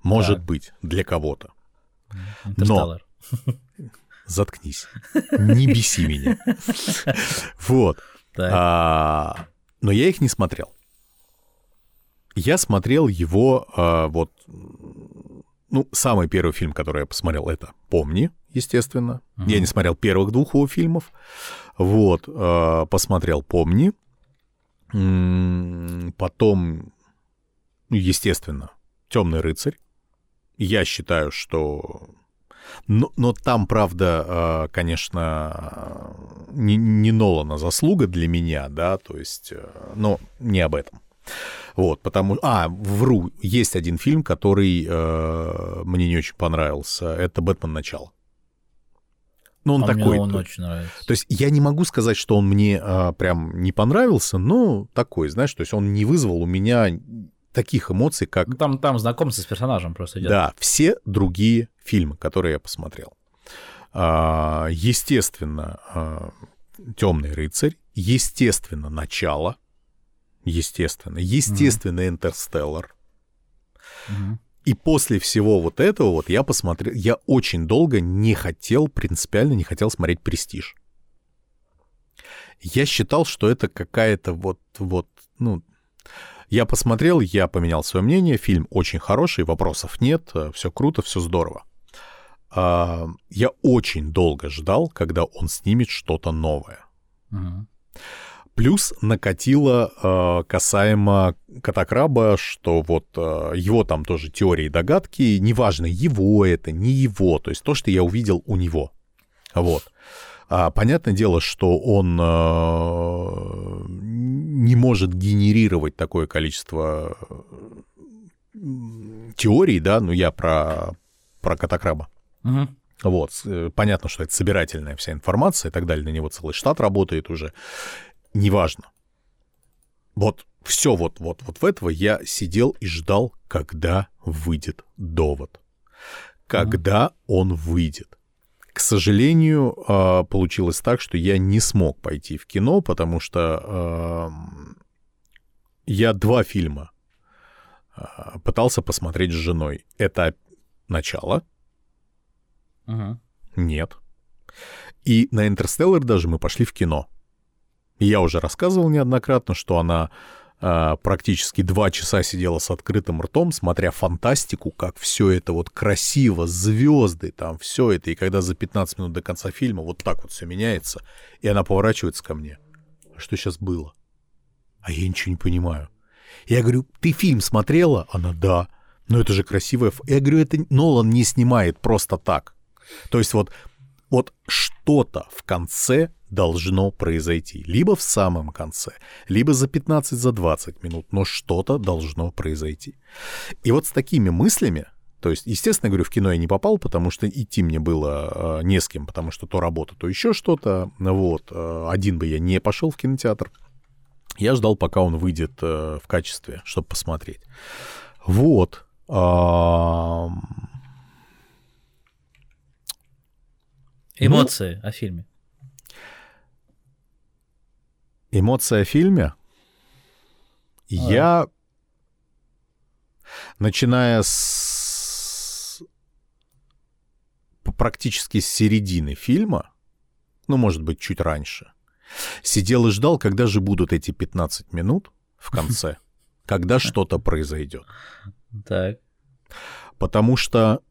Может так. быть, для кого-то. Но... Заткнись. Не беси меня. Вот. А, но я их не смотрел. Я смотрел его а, вот... Ну, самый первый фильм, который я посмотрел, это «Помни», естественно. Я не смотрел первых двух его фильмов. Вот. А, посмотрел «Помни». Потом, ну, естественно, Темный рыцарь. Я считаю, что Но, но там, правда, э, конечно, не, не Нолана заслуга для меня, да, то есть, э, но не об этом. Вот, потому... А, вру, есть один фильм, который э, мне не очень понравился. Это «Бэтмен. Начало». Ну, он а такой. Мне он очень нравится. То есть я не могу сказать, что он мне а, прям не понравился, но такой, знаешь, то есть он не вызвал у меня таких эмоций, как... Ну, там, там знакомство с персонажем просто идет. Да, все другие фильмы, которые я посмотрел. А, естественно, а, Темный рыцарь, естественно, начало, естественно, естественно, Интерстеллар. Mm-hmm. И после всего вот этого вот я посмотрел, я очень долго не хотел, принципиально не хотел смотреть «Престиж». Я считал, что это какая-то вот, вот, ну, я посмотрел, я поменял свое мнение, фильм очень хороший, вопросов нет, все круто, все здорово. А, я очень долго ждал, когда он снимет что-то новое. Угу. Плюс накатило э, касаемо Катакраба, что вот э, его там тоже теории и догадки, неважно, его это, не его, то есть то, что я увидел у него. Вот. А, понятное дело, что он э, не может генерировать такое количество теорий, да, ну я про, про Катакраба. Угу. Вот, э, понятно, что это собирательная вся информация и так далее, на него целый штат работает уже неважно. Вот все вот, вот, вот в этого я сидел и ждал, когда выйдет довод. Когда mm-hmm. он выйдет. К сожалению, а, получилось так, что я не смог пойти в кино, потому что я два фильма а, пытался посмотреть с женой. Это начало. Uh-huh. Нет. И на Интерстеллар даже мы пошли в кино. Я уже рассказывал неоднократно, что она э, практически два часа сидела с открытым ртом, смотря фантастику, как все это вот красиво, звезды, там все это. И когда за 15 минут до конца фильма вот так вот все меняется, и она поворачивается ко мне. «А что сейчас было? А я ничего не понимаю. Я говорю, ты фильм смотрела? Она, да. Но это же красивое. Я говорю, это Нолан не снимает просто так. То есть вот, вот что-то в конце должно произойти. Либо в самом конце, либо за 15, за 20 минут, но что-то должно произойти. И вот с такими мыслями, то есть, естественно, говорю, в кино я не попал, потому что идти мне было э, не с кем, потому что то работа, то еще что-то. Вот. Э, один бы я не пошел в кинотеатр. Я ждал, пока он выйдет э, в качестве, чтобы посмотреть. Вот. Эмоции ну, о фильме. Эмоция о фильме. А. Я, начиная с практически с середины фильма, ну, может быть, чуть раньше, сидел и ждал, когда же будут эти 15 минут в конце, когда что-то произойдет. Так. Потому что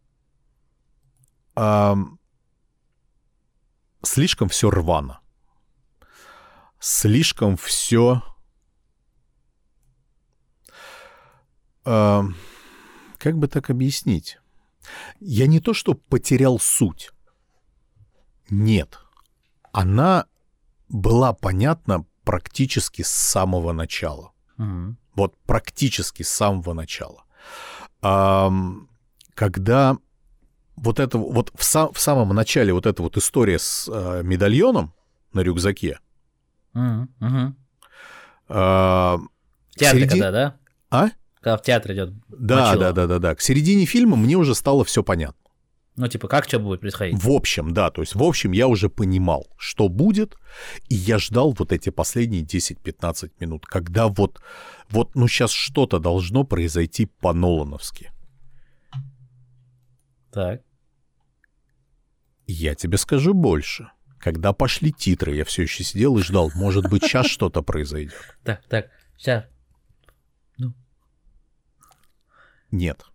слишком все рвано слишком все... Э, как бы так объяснить? Я не то, что потерял суть. Нет. Она была понятна практически с самого начала. Угу. Вот практически с самого начала. А, когда вот это вот в, сам, в самом начале вот эта вот история с а, медальоном на рюкзаке, Угу. А, Театр середин... когда, да? А? Когда в театр идет. Да, да, да, да, да. К середине фильма мне уже стало все понятно. Ну, типа, как что будет происходить? В общем, да, то есть, в общем, я уже понимал, что будет, и я ждал вот эти последние 10-15 минут, когда вот, вот, ну, сейчас что-то должно произойти по-нолановски. Так. Я тебе скажу больше. Когда пошли титры, я все еще сидел и ждал, может быть, сейчас что-то произойдет. Так, так, сейчас. Ну. Нет.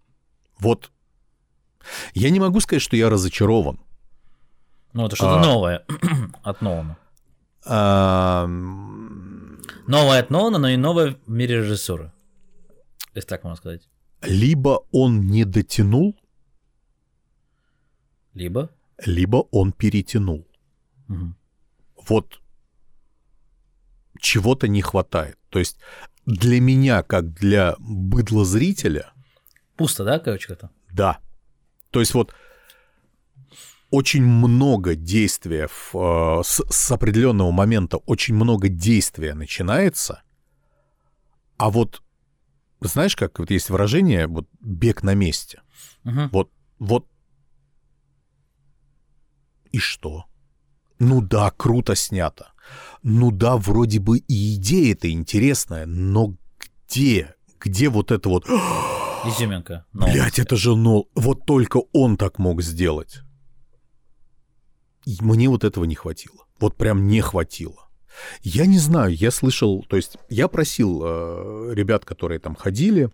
Вот я не могу сказать, что я разочарован. Ну, это что-то а... новое от Нолана. А... Новое от Нолана, но и новое в мире режиссуры. Если так можно сказать. Либо он не дотянул, Либо? Либо он перетянул. Угу. Вот чего-то не хватает. То есть для меня, как для быдла зрителя... Пусто, да, короче, это? Да. То есть вот очень много действия в, э, с, с определенного момента, очень много действия начинается, а вот знаешь, как вот есть выражение, вот бег на месте. Угу. Вот, вот и что? Ну да, круто снято. Ну да, вроде бы и идея-то интересная, но где? Где вот это вот... Изюминка. Блять, это же Нол. Вот только он так мог сделать. И мне вот этого не хватило. Вот прям не хватило. Я не знаю, я слышал, то есть я просил э, ребят, которые там ходили,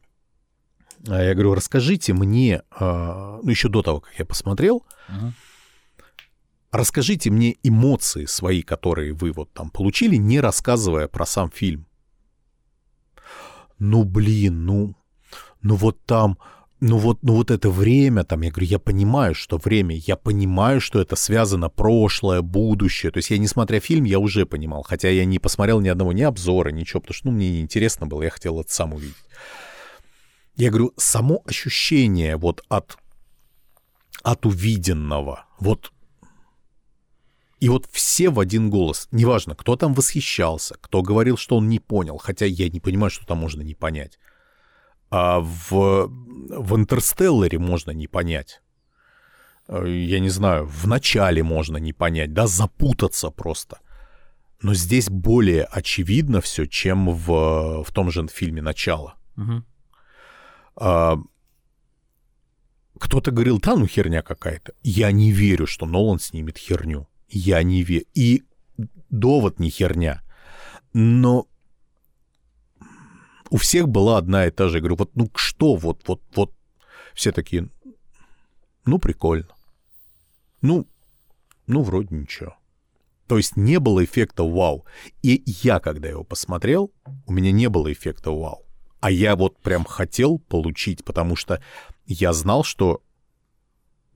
э, я говорю, расскажите мне, э, ну еще до того, как я посмотрел, Угу. Расскажите мне эмоции свои, которые вы вот там получили, не рассказывая про сам фильм. Ну блин, ну, ну вот там, ну вот, ну вот это время там, я говорю, я понимаю, что время, я понимаю, что это связано прошлое, будущее. То есть я, не смотря фильм, я уже понимал, хотя я не посмотрел ни одного ни обзора, ничего, потому что, ну, мне неинтересно было, я хотел это сам увидеть. Я говорю, само ощущение вот от, от увиденного, вот и вот все в один голос, неважно, кто там восхищался, кто говорил, что он не понял, хотя я не понимаю, что там можно не понять. А в, в «Интерстелларе» можно не понять. Э, Я не знаю, в начале можно не понять, да, запутаться просто. Но здесь более очевидно все, чем в, в том же фильме «Начало». Угу. А, кто-то говорил, да, ну херня какая-то. Я не верю, что Нолан снимет херню. Я не верю. И довод не херня. Но у всех была одна и та же. Я говорю, вот ну что, вот, вот, вот. Все такие, ну прикольно. Ну, ну вроде ничего. То есть не было эффекта вау. И я, когда его посмотрел, у меня не было эффекта вау. А я вот прям хотел получить, потому что я знал, что...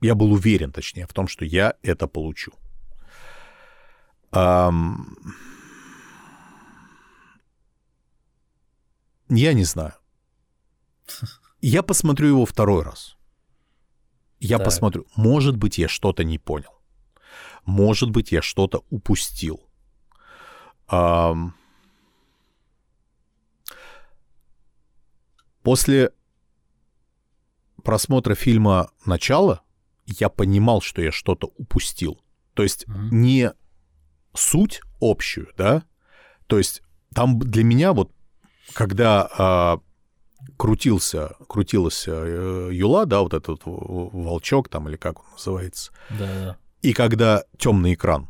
Я был уверен, точнее, в том, что я это получу. Я не знаю. Я посмотрю его второй раз. Я Так. посмотрю. Может быть, я что-то не понял. Может быть, я что-то упустил. После просмотра фильма «Начало» я понимал, что я что-то упустил. То есть Мгм. не суть общую, да? То есть там для меня вот, когда а, крутился, крутилась э, Юла, да, вот этот волчок там или как он называется, Да, да. и когда темный экран,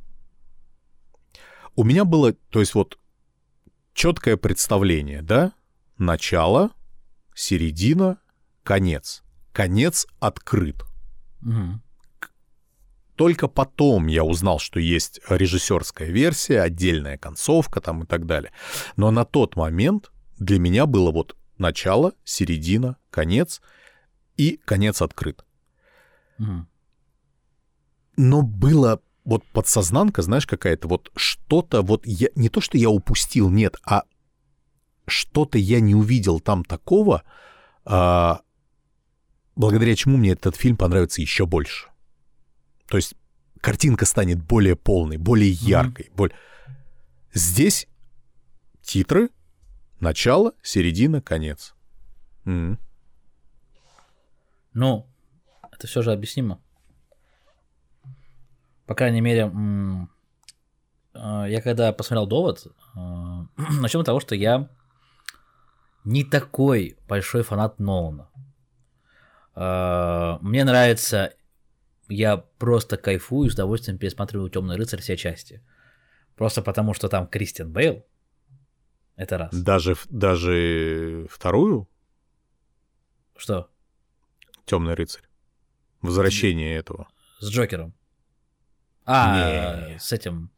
у меня было, то есть вот четкое представление, да, начало, середина, конец. Конец открыт. Мгм. Только потом я узнал, что есть режиссерская версия, отдельная концовка там и так далее. Но на тот момент для меня было вот начало, середина, конец и конец открыт. Мгм. Но было вот подсознанка, знаешь, какая-то вот что-то вот я не то, что я упустил, нет, а что-то я не увидел там такого, а, благодаря чему мне этот фильм понравится еще больше. То есть картинка станет более полной, более яркой. боль- Здесь титры, начало, середина, конец. М. Ну, это все же объяснимо. По крайней мере, э, я когда посмотрел довод, э, начнем с того, что я не такой большой фанат Нолана. Э, Мне нравится, я просто кайфую, с удовольствием пересматриваю Темный рыцарь все части. Просто потому, что там Кристиан Бейл. Это раз. Даже, даже вторую Что? Темный рыцарь. Возвращение этого. С Джокером. А, Не. с этим.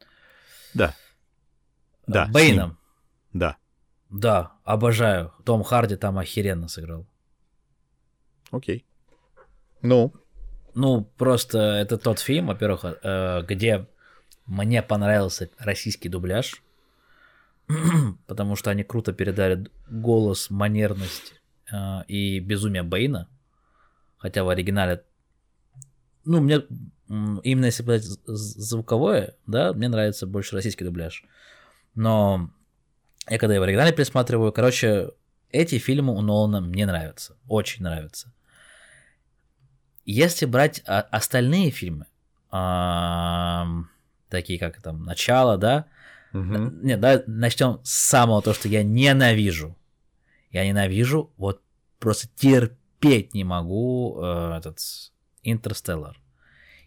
Да. Да. с Бэйном. ним. Да. Да, обожаю. Том Харди там охеренно сыграл. Окей. Ну, Ну, просто это тот фильм, во-первых, э, где мне понравился российский дубляж, потому что они круто передали голос, манерность э, и безумие Бэйна, хотя в оригинале, ну, мне именно если брать звуковое, да, мне нравится больше российский дубляж, но я когда его в оригинале пересматриваю, короче, эти фильмы у Нолана мне нравятся, очень нравятся. Если брать а, остальные фильмы, такие как там «Начало», да, угу. нет, да, начнем с самого то, что я ненавижу. Я ненавижу, вот просто терпеть не могу э, этот «Интерстеллар».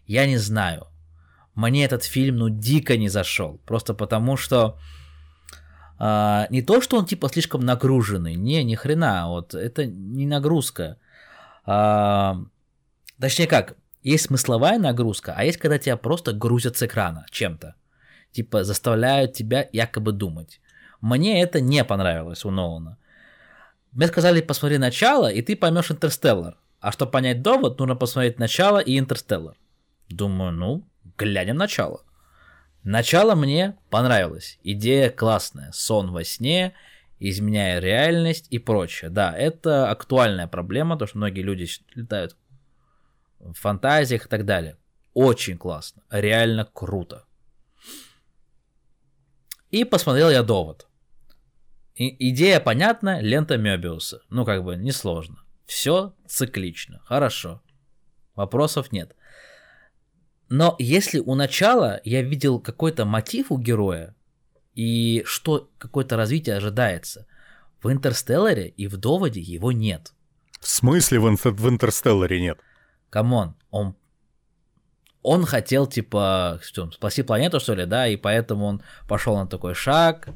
Я не знаю, мне этот фильм, ну, дико не зашел, просто потому что а, не то, что он типа слишком нагруженный, не, ни хрена, вот это не нагрузка. Точнее как, есть смысловая нагрузка, а есть когда тебя просто грузят с экрана чем-то. Типа заставляют тебя якобы думать. Мне это не понравилось у Нолана. Мне сказали, посмотри начало, и ты поймешь Интерстеллар. А чтобы понять довод, нужно посмотреть начало и Интерстеллар. Думаю, ну, глянем начало. Начало мне понравилось. Идея классная. Сон во сне, изменяя реальность и прочее. Да, это актуальная проблема, потому что многие люди летают в фантазиях и так далее. Очень классно. Реально круто. И посмотрел я довод. И, идея понятна, лента Мёбиуса. Ну, как бы, несложно. Все циклично. Хорошо. Вопросов нет. Но если у начала я видел какой-то мотив у героя, и что какое-то развитие ожидается, в Интерстелларе и в Доводе его нет. В смысле в, Интер- в Интерстелларе нет? Come on, он он хотел, типа, что, спасти планету, что ли, да, и поэтому он пошел на такой шаг.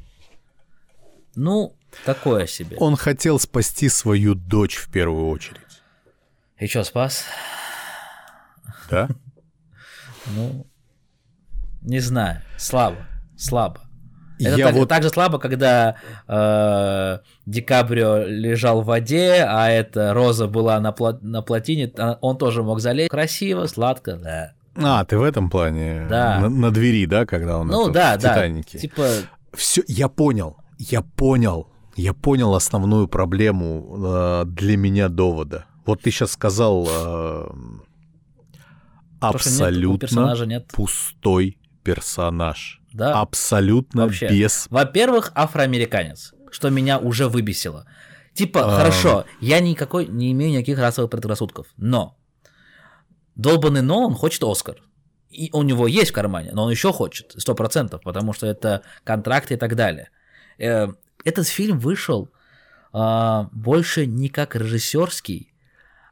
Ну, такое себе. Он хотел спасти свою дочь в первую очередь. И что, спас? Да? Ну, не знаю, слабо, слабо. Это так, вот... так же слабо, когда э, Ди Каприо лежал в воде, а эта Роза была на, пла- на плотине, а он тоже мог залезть. Красиво, сладко, да. А, ты в этом плане? Да. На, на двери, да, когда он ну, это, да, в да. Титанике? Типа... Все, я понял, я понял, я понял основную проблему э, для меня довода. Вот ты сейчас сказал... Э, абсолютно нет, нет. пустой персонаж. Да. Абсолютно Вообще. без... Во-первых, афроамериканец, что меня уже выбесило. Типа, а... хорошо, я никакой не имею никаких расовых предрассудков, но долбанный Нолан хочет Оскар. И у него есть в кармане, но он еще хочет, сто процентов, потому что это контракты и так далее. Э, этот фильм вышел а, больше не как режиссерский,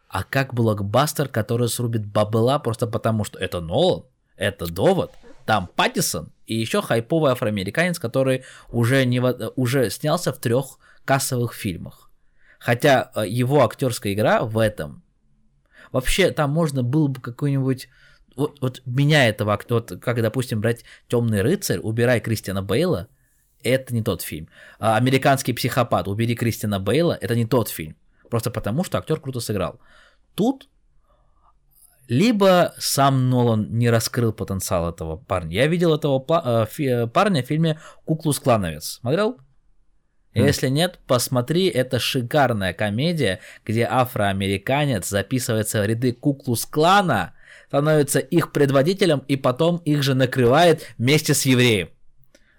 а как блокбастер, который срубит бабла просто потому, что это Нолан, это довод, там Паттисон и еще хайповый афроамериканец, который уже, не, уже снялся в трех кассовых фильмах. Хотя э, его актерская игра в этом вообще там можно было бы какой-нибудь вот, вот меня этого вот как допустим брать Темный рыцарь, убирай Кристиана Бейла, это не тот фильм. А Американский психопат, убери Кристиана Бейла, это не тот фильм. Просто потому, что актер круто сыграл. Тут либо сам Нолан не раскрыл потенциал этого парня. Я видел этого э, парня в фильме «Куклус Клановец». Смотрел? Mm. Если нет, посмотри, это шикарная комедия, где афроамериканец записывается в ряды Куклус Клана, становится их предводителем и потом их же накрывает вместе с евреем.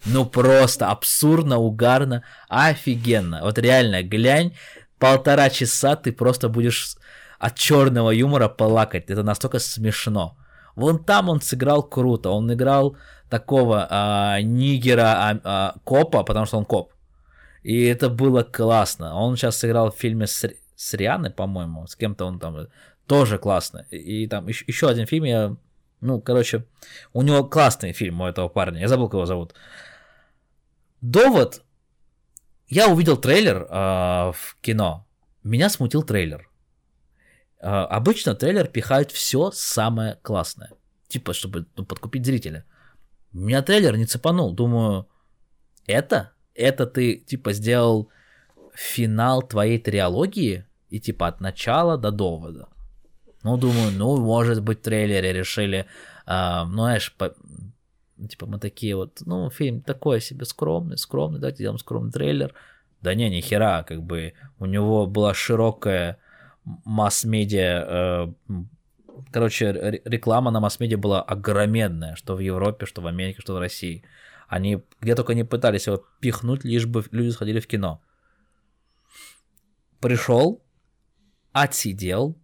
Ну просто абсурдно, угарно, офигенно. Вот реально, глянь, полтора часа ты просто будешь от черного юмора плакать. Это настолько смешно. Вон там он сыграл круто. Он играл такого а, нигера а, а, копа, потому что он коп. И это было классно. Он сейчас сыграл в фильме с, с Рианой, по-моему, с кем-то он там тоже классно. И, и там еще, еще один фильм я, ну, короче, у него классный фильм у этого парня. Я забыл, как его зовут. Довод. Я увидел трейлер э, в кино. Меня смутил трейлер. А, обычно трейлер пихает все самое классное. Типа, чтобы ну, подкупить зрителя. Меня трейлер не цепанул. Думаю, это? Это ты, типа, сделал финал твоей триологии? И, типа, от начала до довода. Ну, думаю, ну, может быть, в трейлере решили, а, ну, знаешь, по, типа мы такие вот, ну, фильм такой себе скромный, скромный, давайте сделаем скромный трейлер. Да не, ни хера, как бы у него была широкая масс-медиа, э, короче, реклама на масс-медиа была огроменная, что в Европе, что в Америке, что в России. Они где только не пытались его пихнуть, лишь бы люди сходили в кино. Пришел, отсидел,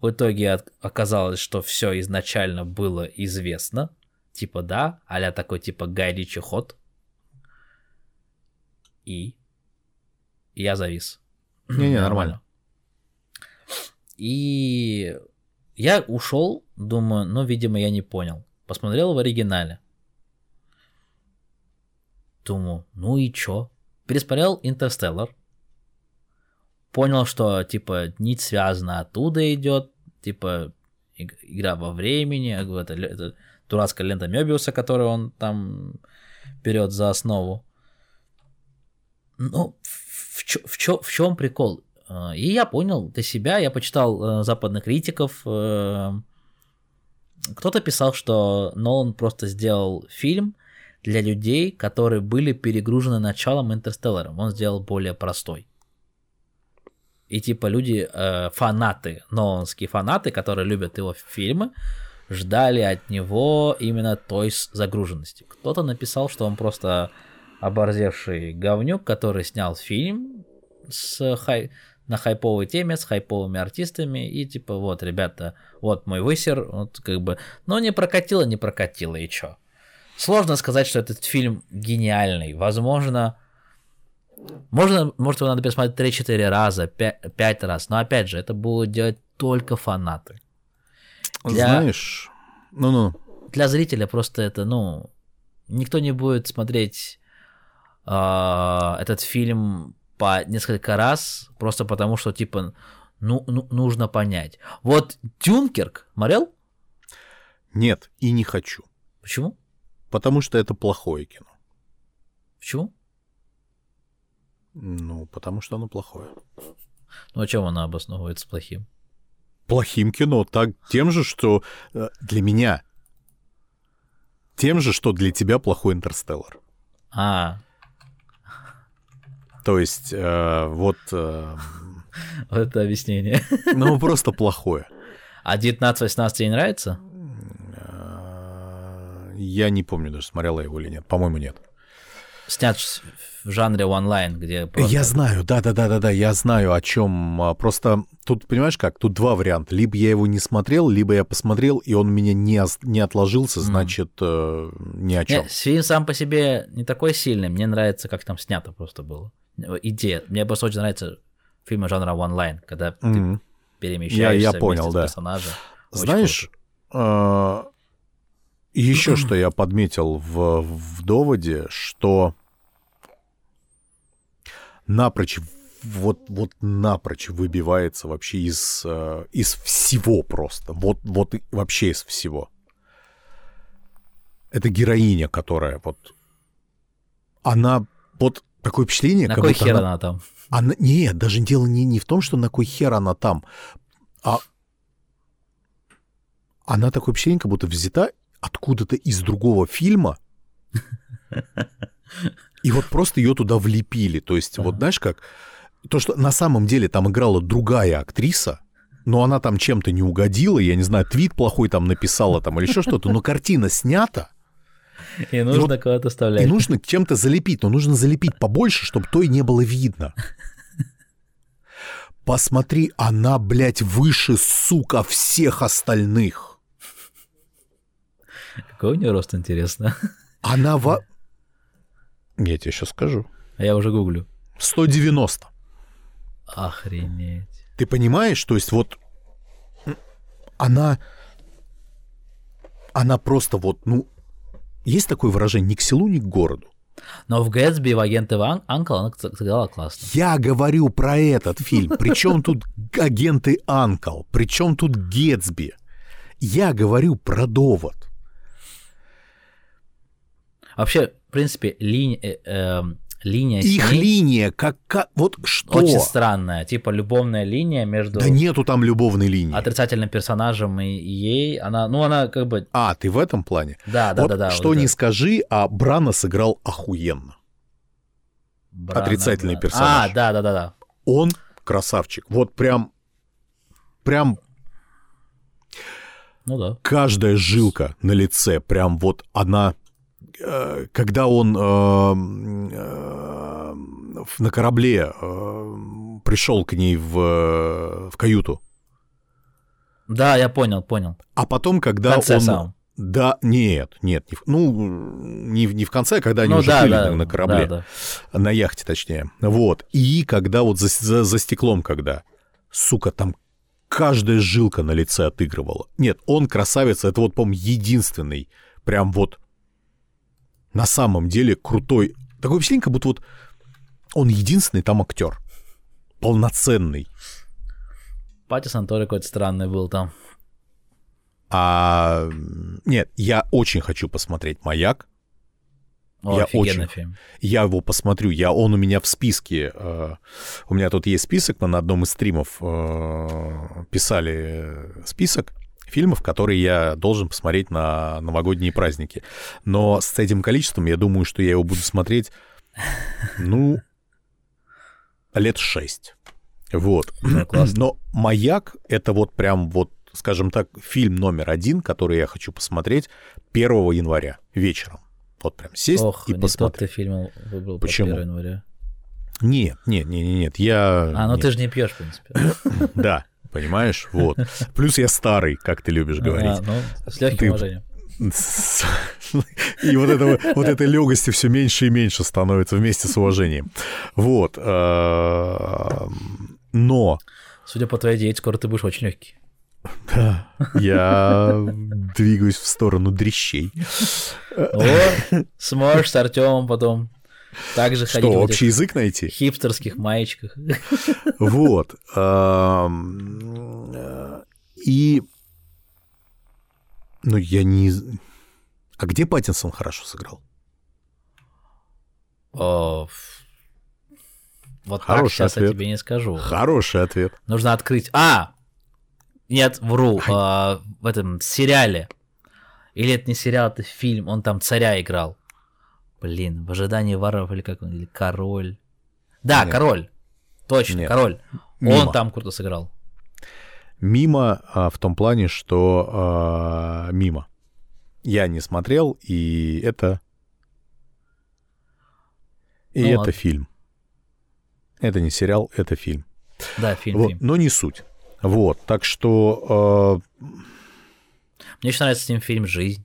в итоге оказалось, что все изначально было известно. Типа да, а такой типа Гай Ричи ход. И я завис. Не-не, нормально. И я ушел, думаю, ну, видимо, я не понял. Посмотрел в оригинале. Думаю, ну и чё? Пересмотрел Интерстеллар. Понял, что, типа, нить связана оттуда идет, типа, игра во времени, это, это дурацкая лента Мебиуса, которую он там берет за основу. Ну, в, чё, в, чё, в чем прикол? А, и я понял для себя, я почитал э, западных критиков. Э, кто-то писал, что Нолан просто сделал фильм для людей, которые были перегружены началом Интерстелларом. Он сделал более простой. И типа люди, э, фанаты, ноланские фанаты, которые любят его фильмы, ждали от него именно той загруженности. Кто-то написал, что он просто оборзевший говнюк, который снял фильм с хай... на хайповой теме, с хайповыми артистами, и типа, вот, ребята, вот мой высер, вот как бы, но не прокатило, не прокатило, и чё. Сложно сказать, что этот фильм гениальный. Возможно, можно, может, его надо пересмотреть 3-4 раза, 5, 5 раз, но опять же, это будут делать только фанаты. Для... Знаешь, ну-ну. Для зрителя просто это, ну, никто не будет смотреть э, этот фильм по несколько раз, просто потому что, типа, ну, ну нужно понять. Вот Дюнкерк смотрел? Нет, и не хочу. Почему? Потому что это плохое кино. Почему? Ну, потому что оно плохое. Ну, а чем оно обосновывается плохим? Плохим кино. Так, тем же, что э, для меня. Тем же, что для тебя плохой интерстеллар. А, то есть, э, вот... Э, это объяснение. Ну, просто плохое. А 19-18 тебе не нравится? Э, я не помню даже, смотрела его или нет. По-моему, нет. Снят в жанре онлайн, где просто... Я знаю, да-да-да-да-да, я знаю о чем. А, просто тут, понимаешь как, тут два варианта. Либо я его не смотрел, либо я посмотрел, и он меня не, не отложился, значит, mm. э, ни о чем. Нет, фильм сам по себе не такой сильный, мне нравится, как там снято просто было идея. Мне просто очень нравится фильмы жанра онлайн, когда mm-hmm. ты перемещаешься я, я понял, да. персонажа. Очень Знаешь, э, еще что я подметил в, в доводе, что напрочь вот, вот напрочь выбивается вообще из, э, из всего просто. Вот, вот вообще из всего. Это героиня, которая вот... Она вот Такое впечатление, на как кой будто хер она... она там? Она... Нет, даже дело не, не в том, что на кой хер она там, а она такое впечатление, как будто взята откуда-то из другого фильма, и вот просто ее туда влепили. То есть, вот знаешь как, то, что на самом деле там играла другая актриса, но она там чем-то не угодила, я не знаю, твит плохой там написала там или еще что-то, но картина снята, и нужно вот, куда-то вставлять. И нужно чем-то залепить, но нужно залепить побольше, чтобы то и не было видно. Посмотри, она, блядь, выше, сука, всех остальных. Какой у нее рост, интересно? Она во... Я тебе сейчас скажу. А я уже гуглю. 190. Охренеть. Ты понимаешь, то есть вот она... Она просто вот, ну, есть такое выражение «ни к селу, ни к городу». Но в Гэтсби в агенты Анкл она сыграла классно. Я говорю про этот фильм. Причем тут агенты Анкл? Причем тут Гэтсби? Я говорю про довод. Вообще, в принципе, линия, э, э, линия Их с ней линия, как, как вот что? очень странная, типа любовная линия между Да нету там любовной линии. отрицательным персонажем и ей. Она, ну она как бы, А, ты в этом плане? да, да, вот да, да. что вот не это. скажи, а Брана сыграл охуенно. Брана, отрицательный Брана. персонаж. А, да, да, да, да. Он красавчик. Вот прям, прям Ну да. каждая жилка на лице, прям вот она, когда он э, э, на корабле э, пришел к ней в, в каюту, Да, я понял, понял. а потом, когда он... самом. Да, нет, нет, не в- ну, не, в- не в конце, когда они Ну уже да, плыли да, на, корабле, да, на яхте точнее. Вот. И когда вот за, за, за стеклом, когда, сука, там каждая жилка на лице отыгрывала. Нет, он красавец, это вот, по-моему, единственный, прям вот на самом деле крутой. Такое впечатление, как будто вот он единственный там актер. Полноценный. Паттисон тоже какой-то странный был там. А нет, я очень хочу посмотреть «Маяк». О, Я очень- фильм. Я его посмотрю. Я, он у меня в списке. э, у меня тут есть список. Мы на одном из стримов э, писали список фильмов, которые я должен посмотреть на новогодние праздники. Но с этим количеством я думаю, что я его буду смотреть, ну, лет шесть. Вот. Ну, классно. Но «Маяк» — это вот прям вот, скажем так, фильм номер один, который я хочу посмотреть 1 января вечером. Вот прям сесть Ох, и не тот посмотреть. ты фильм выбрал Почему? по 1 января. Нет, нет, нет, нет, я... А, ну нет. ты же не пьешь, в принципе. Да, понимаешь, вот. Плюс я старый, как ты любишь говорить. А, ну, с легким Ты- уважением. И вот, этого, вот этой легости все меньше и меньше становится вместе с уважением. Вот. эм, Но Судя по твоей диете, скоро ты будешь очень легкий. да, я двигаюсь в сторону дрищей. О, сможешь с Артемом потом также ходить Что, в общий язык найти? хипстерских маечках. Вот. И... Ну, я не... А где Паттинсон хорошо сыграл? О, ф- Вот так Хороший сейчас я ответ. тебе не скажу. Хороший ответ. Нужно открыть. А! Нет, вру. а, в этом сериале. Или это не сериал, это фильм. Он там царя играл. Блин, в ожидании воров или как он, или король. Да, Нет. король. Точно, Нет. король. Мимо. Он там круто сыграл. Мимо а, в том плане, что а, мимо. Я не смотрел, и это... И Ну это ладно. фильм. Это не сериал, это фильм. Да, фильм, Вот, фильм. но не суть. Вот, так что... а, Мне еще нравится с ним фильм «Жизнь».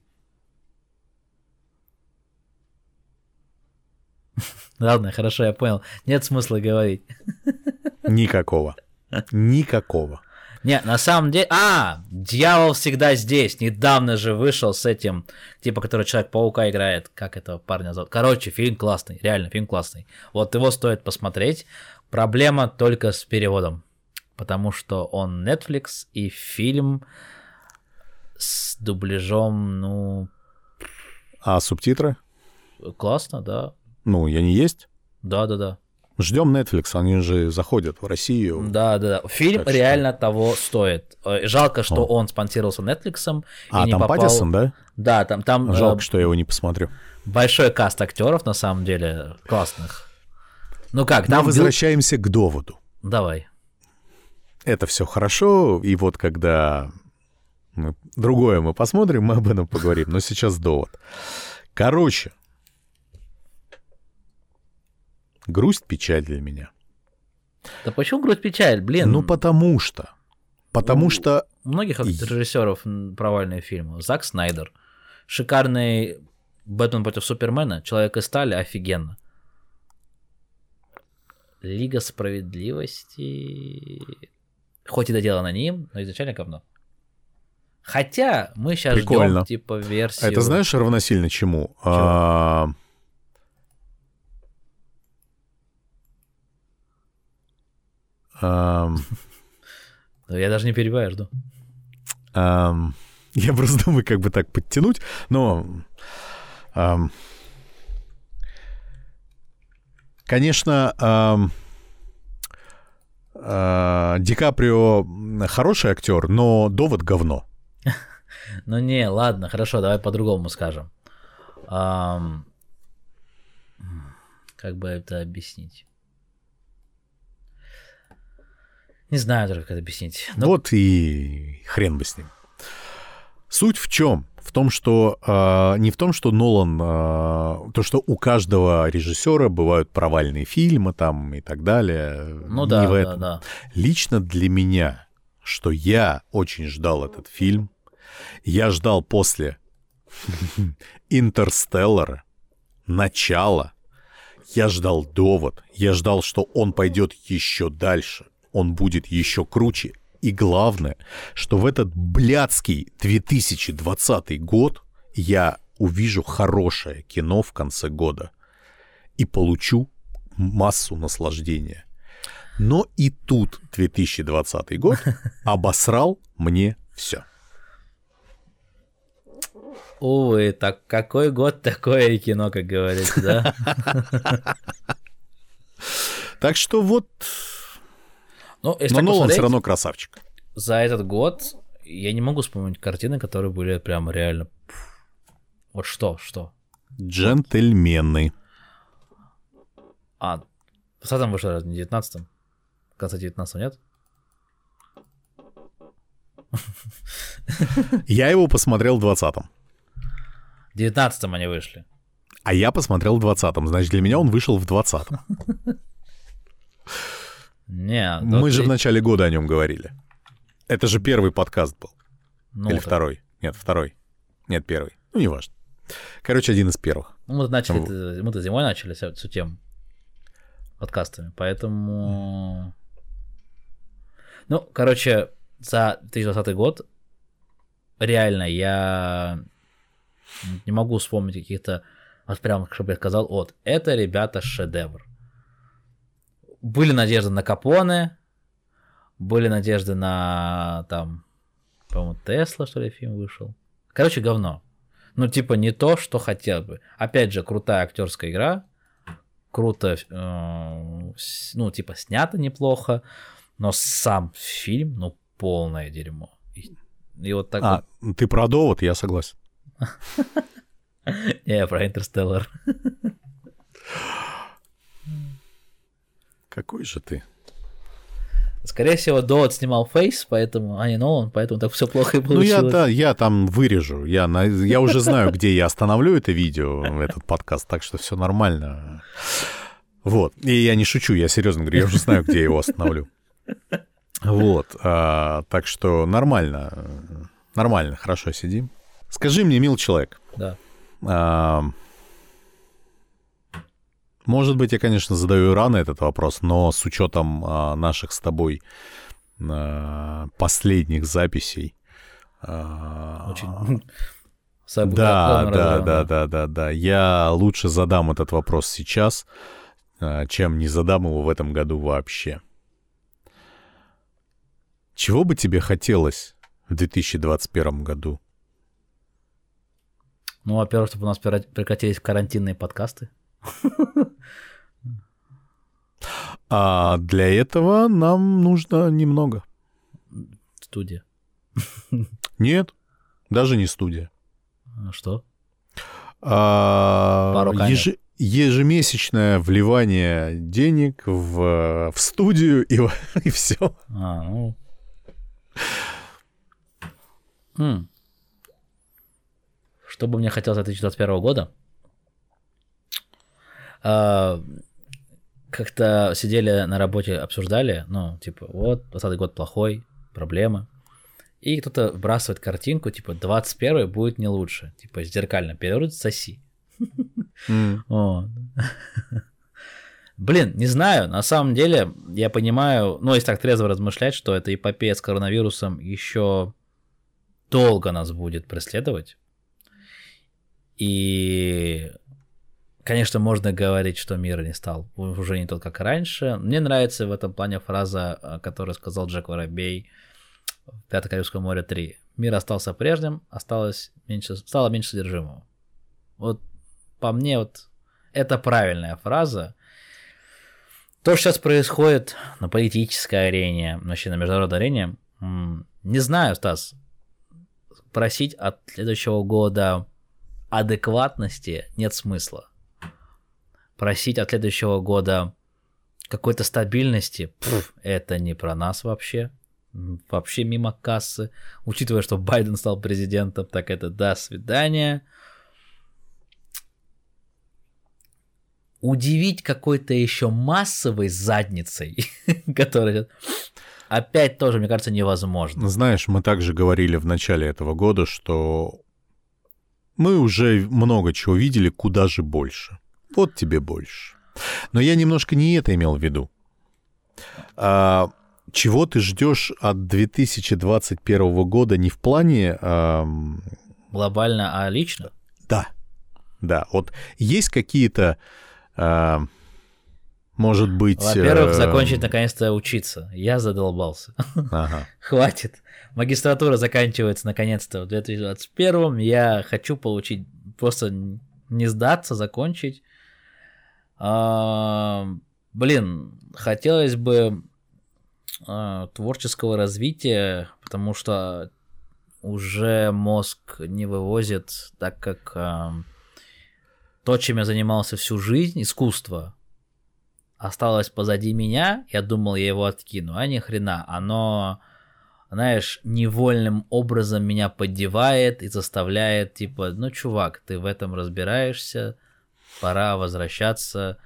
Ладно, хорошо, я понял. Нет смысла говорить. никакого. Никакого. Не, на самом деле... А, дьявол всегда здесь. Недавно же вышел с этим, типа, который Человек-паука играет. Как этого парня зовут? Короче, фильм классный. Реально, фильм классный. Вот его стоит посмотреть. Проблема только с переводом. Потому что он Netflix и фильм с дубляжом, ну, А субтитры? классно, да. Ну, я не есть. Да-да-да. Ждем Netflix, они же заходят в Россию. Да, да, да. Фильм Так что- реально того стоит. Э, Жалко, что О. он спонсировался Netflix. А, и не там попал... Паттисон, да? Да, там, там э, Жалко, что я его не посмотрю. большой каст актеров, на самом деле, классных. Ну как, там... Билл- возвращаемся к доводу. Давай. Это все хорошо, и вот когда мы- другое мы посмотрим, мы об этом поговорим. Но сейчас довод. Короче, грусть, печаль для меня. Да почему грудь печаль? Блин, Ну, потому что. Потому Ну, что у многих режиссеров провальные фильмы. Зак Снайдер. Шикарный Бэтмен против Супермена. Человек из стали офигенно. Лига справедливости. Хоть и доделано ним, но изначально говно. Хотя мы сейчас Прикольно. ждем типа версию. это знаешь равносильно чему? А, Да Я даже не перебиваю, жду. ам, Я просто думаю, как бы так подтянуть, но ам, Конечно, э, э, Ди Каприо хороший актер, но довод говно. Ну не, ладно, хорошо, давай по-другому скажем. Как бы это объяснить? Не знаю даже, как это объяснить. Но... Вот и хрен бы с ним. Суть в чем? В том, что э, не в том, что Нолан, э, то, что у каждого режиссера бывают провальные фильмы там и так далее. Ну не да, в этом. да, да. Лично для меня, что я очень ждал этот фильм, я ждал после Интерстеллара, начала, я ждал довод, я ждал, что он пойдет еще дальше, он будет еще круче, и главное, что в этот блядский 2020 год я увижу хорошее кино в конце года и получу массу наслаждения. Но и тут 2020 год обосрал мне все. Увы, так какой год, такое и кино, как говорится, да? Так что вот ну, если Но Нолан все равно красавчик. За этот год я не могу вспомнить картины, которые были прям реально... Вот что, что? Джентльмены. А, в 20 вышло, раз, не 19-м? В конце 19 нет? Я его посмотрел в 20-м. В 19-м они вышли. А я посмотрел в 20-м. Значит, для меня он вышел в 20-м. Не, Мы же в начале года о нем говорили. Это же первый подкаст был. Ну, Или так. второй? Нет, второй. Нет, первый. Ну, неважно. Короче, один из первых. Ну, мы начали, ну, мы-то зимой начали всю тему подкастами, поэтому... Ну, короче, за 2020 год реально я не могу вспомнить каких-то, вот прям, чтобы я сказал, вот, это, ребята, шедевр были надежды на Капоне, были надежды на там, по-моему, Тесла, что ли, фильм вышел. Короче, говно. Ну, типа, не то, что хотел бы. Опять же, крутая актерская игра, круто, э, ну, типа, снято неплохо, но сам фильм, ну, полное дерьмо. И, и вот так а, вот... ты про довод, я согласен. Не, про Интерстеллар. Какой же ты? Скорее всего, Довод снимал фейс, поэтому, а не Нолан, поэтому так все плохо и получилось. Ну, я, да, я там вырежу. Я, на, я уже знаю, где я остановлю это видео, этот подкаст, так что все нормально. Вот. И я не шучу, я серьезно говорю, я уже знаю, где я его остановлю. Вот. А, так что нормально. Нормально, хорошо сидим. Скажи мне, мил человек. Да. А, может быть, я, конечно, задаю рано этот вопрос, но с учетом а, наших с тобой а, последних записей. А, Очень. Да, да, да, да, да, да. Я лучше задам этот вопрос сейчас, а, чем не задам его в этом году вообще. Чего бы тебе хотелось в 2021 году? Ну, во-первых, чтобы у нас прекратились карантинные подкасты. А для этого нам нужно немного. Студия. Нет, даже не студия. А что? А, Пару еж, ежемесячное вливание денег в, в студию и, и все. А, ну. Хм. Что бы мне хотелось от 2021 года? Как-то сидели на работе, обсуждали, ну, типа, вот, 20 год плохой, проблемы. И кто-то вбрасывает картинку, типа, 21 будет не лучше. Типа, зеркально перевернуть, соси. Блин, не знаю, на самом деле, я понимаю, ну, если так трезво размышлять, что эта эпопея с коронавирусом еще долго нас будет преследовать. И Конечно, можно говорить, что мир не стал уже не тот, как раньше. Мне нравится в этом плане фраза, э, которую сказал Джек Воробей в «Пятое Карибское море 3». Мир остался прежним, осталось меньше, стало меньше содержимого. Вот по мне вот это правильная фраза. То, что сейчас происходит на политической арене, вообще на международной арене, не знаю, Стас, просить от следующего года адекватности нет смысла. Просить от следующего года какой-то стабильности, пф, это не про нас вообще. Вообще мимо кассы. Учитывая, что Байден стал президентом, так это до свидания. Удивить какой-то еще массовой задницей, которая опять тоже, мне кажется, невозможно. Знаешь, мы также говорили в начале этого года, что мы уже много чего видели, куда же больше. Вот тебе больше. Но я немножко не это имел в виду. А, чего ты ждешь от 2021 года не в плане... А... Глобально, а лично? Да. Да. Вот есть какие-то... А может быть... Во-первых, э... закончить наконец-то учиться. Я задолбался. Ага. Хватит. Магистратура заканчивается наконец-то в 2021. Я хочу получить, просто не сдаться, закончить. А, блин, хотелось бы а, творческого развития, потому что уже мозг не вывозит, так как а, то, чем я занимался всю жизнь, искусство, осталось позади меня, я думал, я его откину, а ни хрена, оно, знаешь, невольным образом меня поддевает и заставляет, типа, ну, чувак, ты в этом разбираешься, пора возвращаться.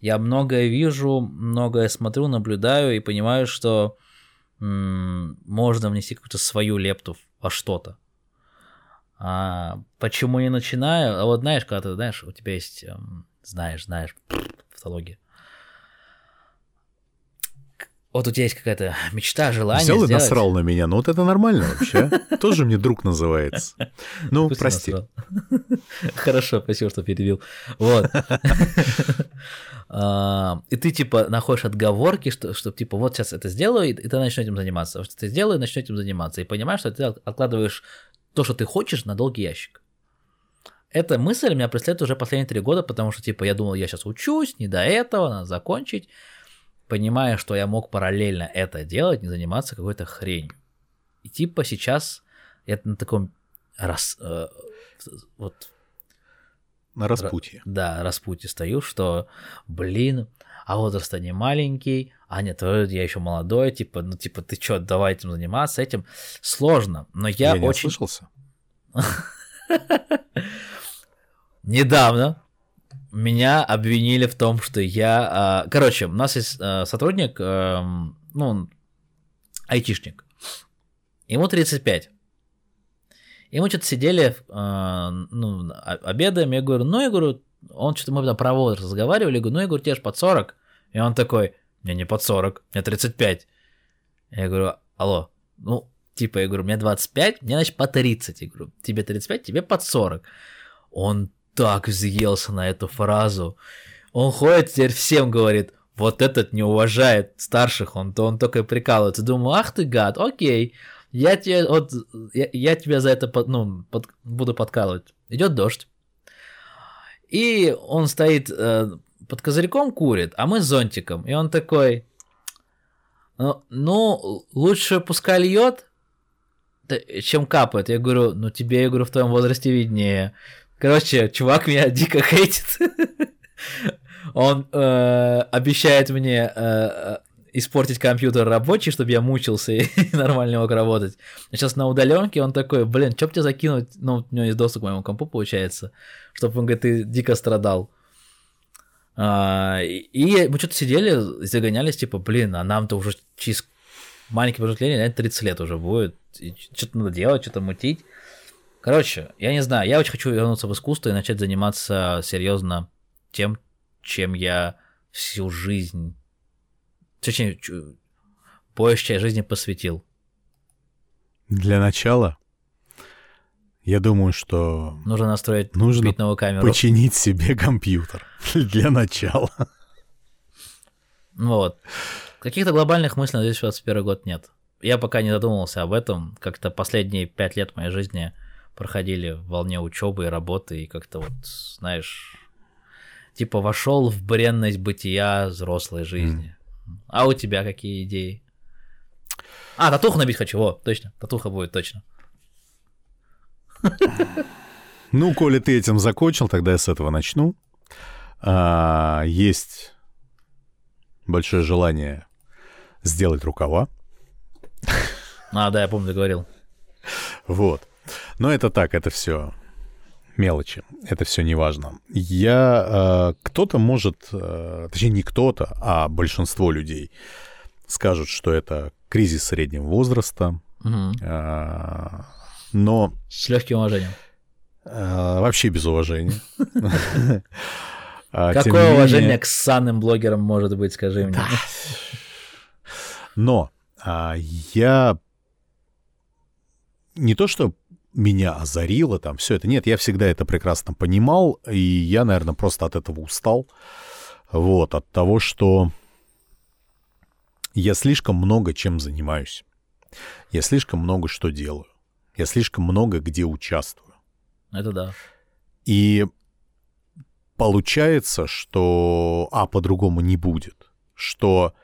Я многое вижу, многое смотрю, наблюдаю и понимаю, что м- можно внести какую-то свою лепту во что-то. А почему не начинаю? А вот знаешь, когда ты знаешь, у тебя есть, эм, знаешь, знаешь, тавтология вот у тебя есть какая-то мечта, желание Взял сделать... и насрал на меня, ну вот это нормально вообще. Тоже мне друг называется. Ну, прости. Хорошо, спасибо, что перебил. Вот. А, и ты, типа, находишь отговорки, что, что, типа, вот сейчас это сделаю, и ты начнешь этим заниматься. Что ты сделаю, начнешь этим заниматься. И понимаешь, что ты откладываешь то, что ты хочешь, на долгий ящик. Эта мысль меня преследует уже последние три года, потому что, типа, я думал, я сейчас учусь, не до этого, надо закончить понимая, что я мог параллельно это делать, не заниматься какой-то хренью. И типа сейчас я на таком рас, э, вот на распутье. Да, распутье стою, что, блин, а возраст не маленький, а нет, я еще молодой, типа, ну, типа, ты что, давай этим заниматься, этим сложно, но я, я не очень... Ослышался. Недавно меня обвинили в том, что я... А, короче, у нас есть а, сотрудник, эм, ну, айтишник. Ему 35. И мы что-то сидели, а, ну, обедаем, я говорю, ну, я говорю, он что-то, мы там про возраст разговаривали, я говорю, ну, я говорю, тебе же под 40. И он такой, мне не под 40, мне 35. Я говорю, алло, ну, типа, я говорю, мне 25, мне, значит, по 30. Я говорю, тебе 35, тебе под 40. Он так взъелся на эту фразу. Он ходит теперь всем говорит, вот этот не уважает старших, он, то он только прикалывается. Думаю, ах ты гад, окей, я тебе, вот, я, я тебя за это ну, под, буду подкалывать. Идет дождь. И он стоит э, под козырьком, курит, а мы с зонтиком. И он такой, ну, ну лучше пускай льет, чем капает. Я говорю, ну тебе, я говорю, в твоем возрасте виднее. Короче, чувак меня дико хейтит. Он э, обещает мне э, э, испортить компьютер рабочий, чтобы я мучился и нормально мог работать. Сейчас на удаленке он такой, блин, что бы тебе закинуть? Ну, у него есть доступ к моему компу, получается, чтобы он говорит, ты дико страдал. А, и мы что-то сидели, загонялись, типа, блин, а нам-то уже через маленький промежуток времени, 30 лет уже будет. Что-то надо делать, что-то мутить. Короче, я не знаю, я очень хочу вернуться в искусство и начать заниматься серьезно тем, чем я всю жизнь, точнее, большую часть жизни посвятил. Для начала, я думаю, что... Нужно настроить нужно новую камеру. починить себе компьютер для начала. Вот. Каких-то глобальных мыслей на 2021 год нет. Я пока не задумывался об этом. Как-то последние пять лет моей жизни проходили в волне учебы и работы, и как-то вот, знаешь, типа вошел в бренность бытия взрослой жизни. Mm. А у тебя какие идеи? А, татуху набить хочу, вот, точно, татуха будет точно. Ну, коли ты этим закончил, тогда я с этого начну. А, есть большое желание сделать рукава. А, да, я помню, ты говорил. Вот. Но это так, это все мелочи. Это все не важно. Я... Э, кто-то может... Э, точнее, не кто-то, а большинство людей скажут, что это кризис среднего возраста. Угу. Э, но... С легким уважением. Э, вообще без уважения. А, Какое уважение к санным блогерам может быть, скажи мне? Но а, я не то, что меня озарило там все это. Нет, я всегда это прекрасно понимал, и я, наверное, просто от этого устал. Вот, от того, что я слишком много чем занимаюсь. Я слишком много что делаю. Я слишком много где участвую. Это да. И получается, что... А, по-другому не будет. Что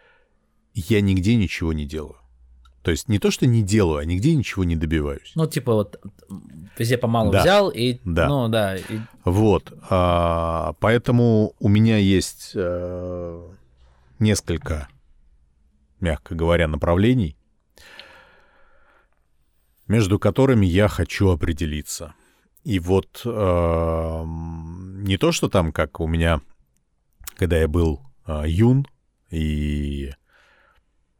я нигде ничего не делаю. То есть не то, что не делаю, а нигде ничего не добиваюсь. Ну, типа вот везде помалу да. взял и... Да. Ну, да. И... Вот. А, поэтому у меня есть а, несколько, мягко говоря, направлений, между которыми я хочу определиться. И вот э, не то, что там, как у меня, когда я был э, юн, и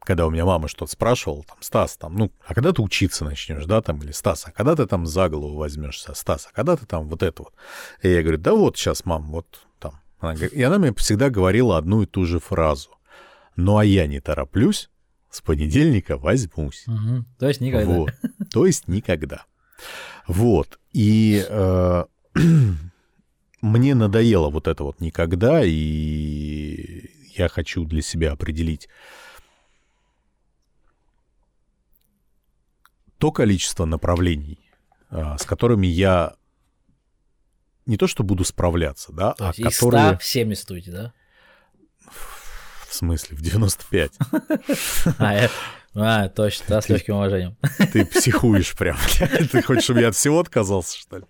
когда у меня мама что-то спрашивала, там, Стас, там, ну, а когда ты учиться начнешь, да, там, или Стас, а когда ты там за голову возьмешься, Стас, а когда ты там вот это вот? И я говорю, да вот сейчас, мам, вот там. Она, и она мне всегда говорила одну и ту же фразу. Ну, а я не тороплюсь, с понедельника возьмусь. Угу. То есть никогда. Вот. То есть никогда. Вот. И э, мне надоело вот это вот никогда, и я хочу для себя определить то количество направлений, э, с которыми я не то что буду справляться, да, то а есть которые... 100 в 70 уйти, да? В смысле, в 95. А, а, точно, да, с легким уважением. Ты психуешь прям. Ты хочешь, чтобы я от всего отказался, что ли?